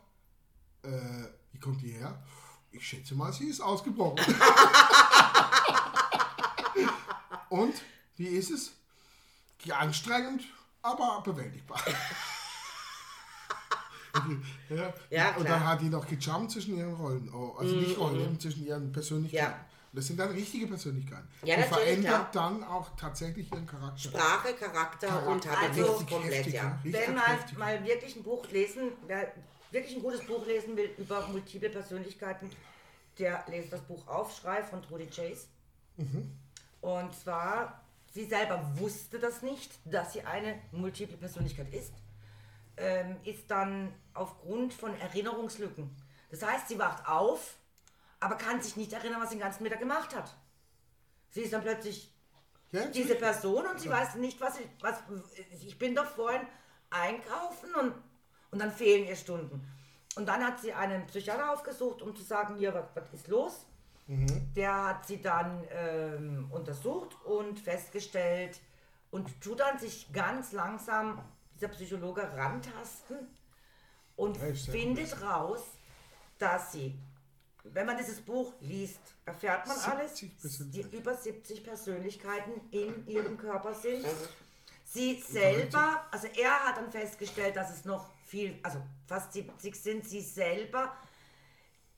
Äh, wie kommt die her? Ich schätze mal, sie ist ausgebrochen. und? Wie ist es? Ja, anstrengend, aber bewältigbar. ja, Ja, und dann hat die noch gejumpt zwischen ihren Rollen. Oh, also nicht Rollen, zwischen ihren Persönlichkeiten. Ja. Das sind dann richtige Persönlichkeiten. Ja, die verändert dann auch tatsächlich ihren Charakter. Sprache, Charakter und Also, komplett, heftig, ja. Wenn man heftig. mal wirklich ein Buch lesen, wer wirklich ein gutes Buch lesen will über multiple Persönlichkeiten, der lest das Buch Aufschrei von Trudy Chase. Und zwar, sie selber wusste das nicht, dass sie eine multiple Persönlichkeit ist, ähm, ist dann aufgrund von Erinnerungslücken. Das heißt, sie wacht auf, aber kann sich nicht erinnern, was sie den ganzen Mittag gemacht hat. Sie ist dann plötzlich Ja, diese Person und sie weiß nicht, was ich, was, ich bin doch vorhin einkaufen und, und dann fehlen ihr Stunden. Und dann hat sie einen Psychiater aufgesucht, um zu sagen, hier, was, was ist los? Der hat sie dann ähm, untersucht und festgestellt und tut dann sich ganz langsam, dieser Psychologe, rantasten und Ja, sehr findet raus, dass sie, wenn man dieses Buch liest, erfährt man alles, 70 die über 70 Persönlichkeiten in ihrem Körper sind. Sie selber, also er hat dann festgestellt, dass es noch viel, also fast 70 sind, sie selber.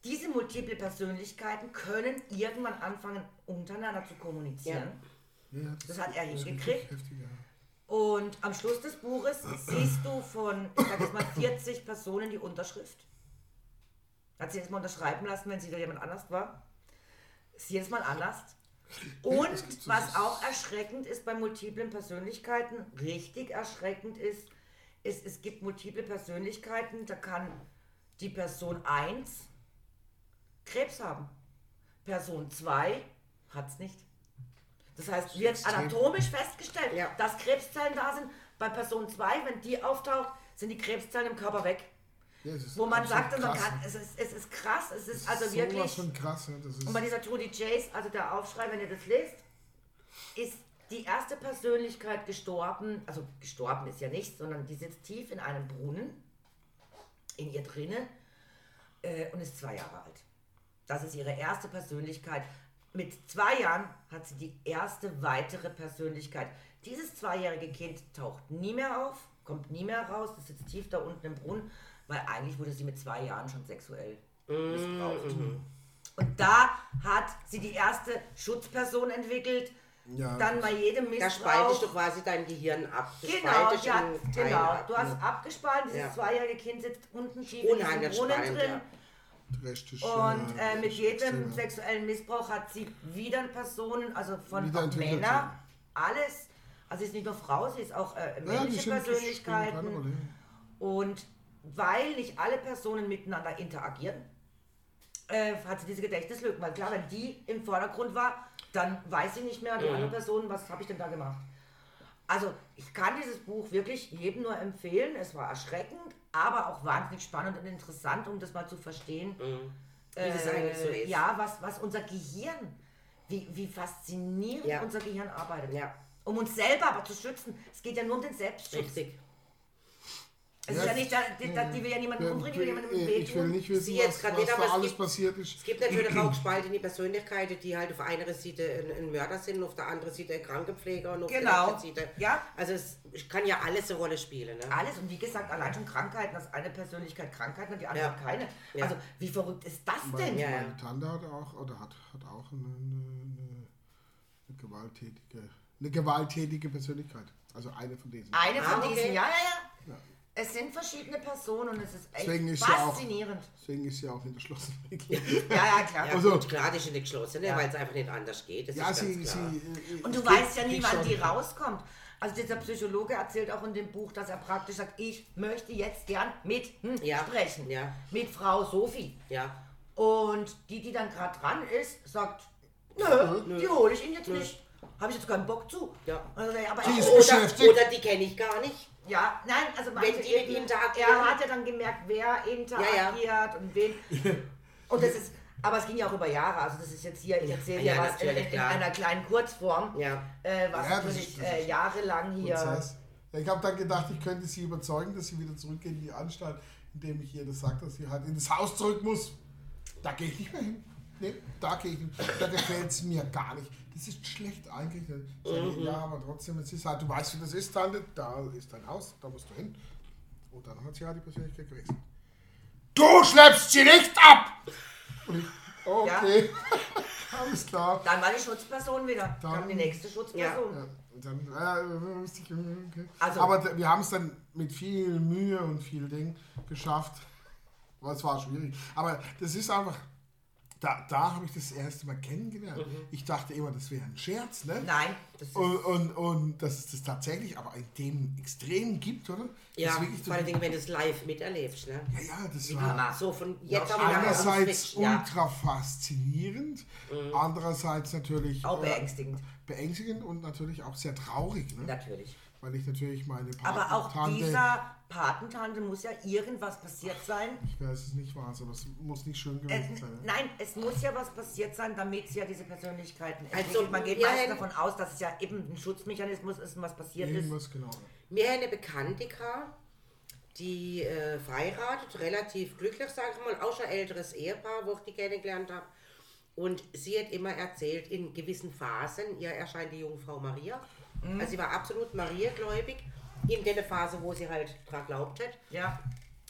Diese multiple Persönlichkeiten können irgendwann anfangen, untereinander zu kommunizieren. Ja, Das hat er hingekriegt. heftig, ja. Und am Schluss des Buches siehst du von, ich sag jetzt mal, 40 Personen die Unterschrift. Hat sie jetzt mal unterschreiben lassen, wenn sie da jemand anders war. Ist jedes Mal anders. Und was auch erschreckend ist bei multiplen Persönlichkeiten, richtig erschreckend ist, ist, es gibt multiple Persönlichkeiten, da kann die Person 1 Krebs haben. Person 2 hat es nicht. Das heißt, wird anatomisch festgestellt, Ja. dass Krebszellen da sind. Bei Person 2, wenn die auftaucht, sind die Krebszellen im Körper weg. Ja, es Wo man sagt, man krass, kann, ne? es, ist, es ist krass, es ist ist also wirklich. von krass, ne? Und bei dieser Trudy Chase, also der Aufschrei, wenn ihr das lest, ist die erste Persönlichkeit gestorben, also gestorben ist ja nichts, sondern die sitzt tief in einem Brunnen, in ihr drinnen äh, und ist zwei Jahre alt. Das ist ihre erste Persönlichkeit. Mit zwei Jahren hat sie die erste weitere Persönlichkeit. Dieses zweijährige Kind taucht nie mehr auf, kommt nie mehr raus, das sitzt tief da unten im Brunnen, weil eigentlich wurde sie mit zwei Jahren schon sexuell missbraucht. Und da hat sie die erste Schutzperson entwickelt. Ja, dann bei jedem Da Missbrauch. spaltest du quasi dein Gehirn ab. Du Genau, ja, Teile genau. Du hast abgespalten, dieses Ja. zweijährige Kind sitzt unten tief in diesem Brunnen drin. ja. Richtig, Und ja, äh, mit jedem ja. sexuellen Missbrauch hat sie wieder Personen, also von Wieder auch entwickelt, Männer, ja. alles. Also sie ist nicht nur Frau, sie ist auch äh, Ja, männliche Persönlichkeiten. Und weil nicht alle Personen miteinander interagieren, äh, hat sie diese Gedächtnislücken. Weil klar, wenn die im Vordergrund war, dann weiß sie nicht mehr, die andere Person, was habe ich denn da gemacht. Also ich kann dieses Buch wirklich jedem nur empfehlen. Es war erschreckend, aber auch wahnsinnig spannend und interessant, um das mal zu verstehen. Wie das eigentlich so ist. Ja, was, was unser Gehirn, wie, wie faszinierend Ja. unser Gehirn arbeitet. Ja. Um uns selber aber zu schützen. Es geht ja nur um den Selbstschutz. Richtig. Es Ja, ist ja nicht, da, die, da, die will ja niemanden Ja, umbringen, die will jemanden ich, ich will nicht wissen, Sie jetzt was, was nicht, aber da es alles gibt- passiert ist. Es gibt natürlich auch gespaltene Persönlichkeiten, die halt auf einer Seite ein, ein Mörder sind, auf der anderen Seite ein Krankenpfleger und auf Genau. der anderen Seite. Ja. Also es kann ja alles eine Rolle spielen. Ne? Alles und wie gesagt, allein schon Krankheiten, dass eine Persönlichkeit Krankheiten und die andere Ja. hat keine. Ja. Also wie verrückt ist das Meine, denn? Ja, ja. meine Tante hat auch, oder hat, hat auch eine, eine, eine, gewalttätige, eine gewalttätige Persönlichkeit. Also eine von diesen. Eine von Ah, okay. diesen, ja, ja, ja. Es sind verschiedene Personen und es ist echt Deswegen ist sie auch- faszinierend. Deswegen ist sie auch in der Schloss. Ja, ja, klar. Ja, Also- gut, klar, die sind nicht geschlossen, ne, Ja. weil es einfach nicht anders geht. Das ja, ist sie, ganz sie. äh, Und du weißt ja nie, wann schon- die rauskommt. Also dieser Psychologe erzählt auch in dem Buch, dass er praktisch sagt, ich möchte jetzt gern mit hm, Ja. sprechen. Ja. Mit Frau Sophie. Ja. Und die, die dann gerade dran ist, sagt, nö, die hole ich ihn jetzt nicht. Habe ich jetzt keinen Bock zu. Ja. Also, ja, aber Die ist er, Oder, beschäftigt. oder die kenne ich gar nicht. Ja, nein, also manche die mit eben, interagieren. Er hat ja dann gemerkt, wer interagiert und wen. Und das ist, aber es ging ja auch über Jahre. Also das ist jetzt hier, ich erzähle Ja, ja, was in, in, einer kleinen Kurzform, Ja. äh, was Ja, das natürlich ist- das äh, ist- jahrelang hier. Prozess. Ja, ich habe dann gedacht, ich könnte sie überzeugen, dass sie wieder zurückgehen in die Anstalt, indem ich ihr das sage, dass sie halt in das Haus zurück muss. Da gehe ich nicht mehr hin. Nee, da gehe ich nicht. Da gefällt es mir gar nicht. Das ist schlecht eingerichtet. Mhm. Ja, aber trotzdem, es ist halt, du weißt, wie das ist, Tante. Da ist dein Haus, da musst du hin. Und dann hat sie halt die Persönlichkeit gewechselt. Du schleppst sie nicht ab! Und ich, okay, alles klar. Dann war die Schutzperson wieder. Dann Dann- kam die nächste Schutzperson. Ja, dann, äh, okay. Also- Aber wir haben es dann mit viel Mühe und viel Ding geschafft. Aber es war schwierig. Aber das ist einfach, da, da habe ich das erste Mal kennengelernt. Ich dachte immer, das wäre ein Scherz, ne? Nein, das ist, Und, und, und dass es das tatsächlich aber in dem Extrem gibt, oder? Ja, vor allem, wenn du es live miterlebst. Ne? ja, ja, das war So von jetzt auf einerseits ja. ultra faszinierend, andererseits natürlich auch äh, beängstigend. beängstigend und natürlich auch sehr traurig, ne? Natürlich. weil ich natürlich meine Aber auch Patentante- dieser Patentante muss ja irgendwas passiert sein. Ich weiß es nicht was, aber es muss nicht schön gewesen sein. Ne? nein, es muss ja was passiert sein, damit sie ja diese Persönlichkeiten Also, entwickelt. Man geht meist davon aus, dass es ja eben ein Schutzmechanismus ist und was passiert ist. Irgendwas genau. Wir haben eine Bekannte die äh, verheiratet, relativ glücklich, sage ich mal, auch schon älteres Ehepaar, wo ich die kennengelernt habe. Und sie hat immer erzählt, in gewissen Phasen, ihr erscheint die Jungfrau Maria. Also sie war absolut Mariagläubig, in der Phase, wo sie halt dran glaubt hat. Ja,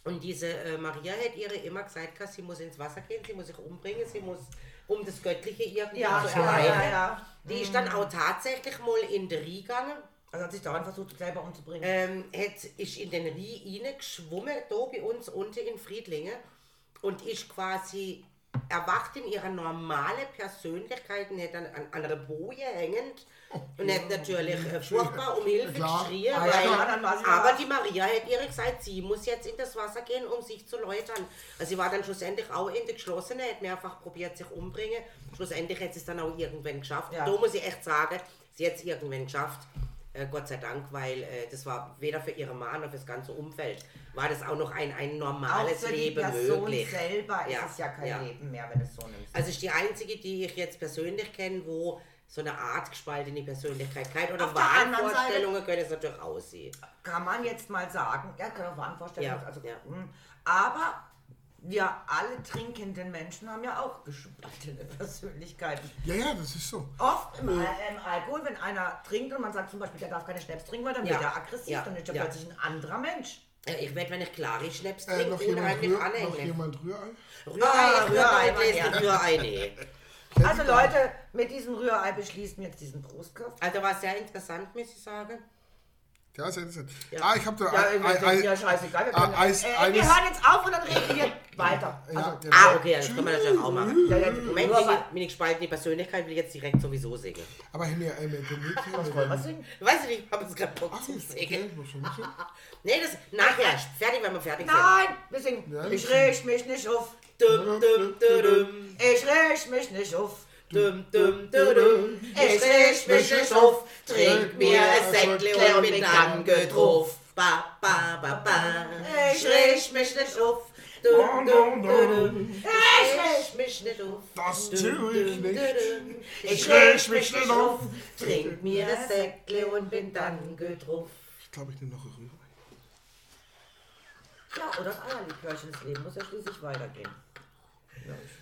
Und diese äh, Maria hat ihre immer gesagt, sie muss ins Wasser gehen, sie muss sich umbringen, sie muss um das Göttliche irgendwie ja, zu ja, ja, erreichen. ja. Die ist dann auch tatsächlich mal in den Rie gegangen Also hat sich daran versucht, selber umzubringen. ähm, hat, ist in den Rie geschwommen, da bei uns unten in Friedlinge und ist quasi erwacht in ihrer normalen Persönlichkeit und hat dann an, an einer Boje hängend und hat natürlich äh, furchtbar um Hilfe Klar. geschrien, Ah, ja, weil, klar, dann war sie aber die Maria hat ihr gesagt, sie muss jetzt in das Wasser gehen, um sich zu läutern. Also sie war dann schlussendlich auch in der Geschlossene, hat mehrfach probiert, sich umbringen. Schlussendlich hat sie es dann auch irgendwann geschafft. Ja. Da muss ich echt sagen, sie hat es irgendwann geschafft. Äh, Gott sei Dank, weil äh, das war weder für ihre Mann noch für das ganze Umfeld, war das auch noch ein, ein Auch normales für die Leben Person möglich. selber ist Ja, es ja kein ja. Leben mehr, wenn es so nimmst. Also ist die einzige, die ich jetzt persönlich kenne, wo so eine Art gespaltene Persönlichkeit kein oder Wahnvorstellungen können es natürlich aussehen. kann man jetzt mal sagen, ja, kann auch Wahnvorstellungen, Ja, also, ja. hm, aber wir alle trinkenden Menschen haben ja auch gespaltene Persönlichkeiten. Ja, ja, das ist so. Oft im, im Alkohol, wenn einer trinkt und man sagt zum Beispiel, der darf keine Schnaps trinken, weil dann Ja, wird er aggressiv, ja, dann ist er ja. plötzlich ein anderer Mensch. Äh, Ich werde, wenn ich klare Schnaps Äh, trinke, noch, jemand unheimlich Rühr, noch jemand Rührei? Rührei, Ah, ich Rührei, würde mein nicht Herr. Rührei, nee. Also Leute, mit diesem Rührei beschließen wir jetzt diesen Prostkauf. Also war sehr interessant, muss ich sagen. Ja, sehr interessant. Ja. Ah, ich habe da Ja, ein, wir ein, ein, ja scheißegal. Wir, Ah, können, Eis- äh, wir hören jetzt auf und dann reden wir weiter. ja, Also, genau. Ah, okay, das kann man natürlich auch machen. ja, ja, Moment, meine, weil- meine gespaltene Persönlichkeit will ich jetzt direkt sowieso singen. Aber mir, äh, mit dem Mädchen, was wollen wir singen? Weiß ich nicht, ich habe jetzt gerade Bock Ach, zu okay, singen. nicht. Nee, das nachher. Fertig, wenn wir fertig sind. Nein, wir singen. Ja, ich riech mich nicht auf. Dum, dum, dum, dum. Ich riech mich nicht auf. Dum, dum, dum, dum. Ich riech mich nicht auf, trink mir ein Säckle und bin dann getroffen. Ba, ba, ba, ba. Ich riech mich nicht auf. Dum, dum, dum, dum. Ich riech mich nicht auf. Das tue ich nicht. Ich riech mich nicht auf. Trink mir ein Säckle und bin dann getroffen. Ich glaube, ich nehme noch ein Rührei. Ja, oder das Eierlikörchen. Das Leben muss ja schließlich weitergehen. Ja, ich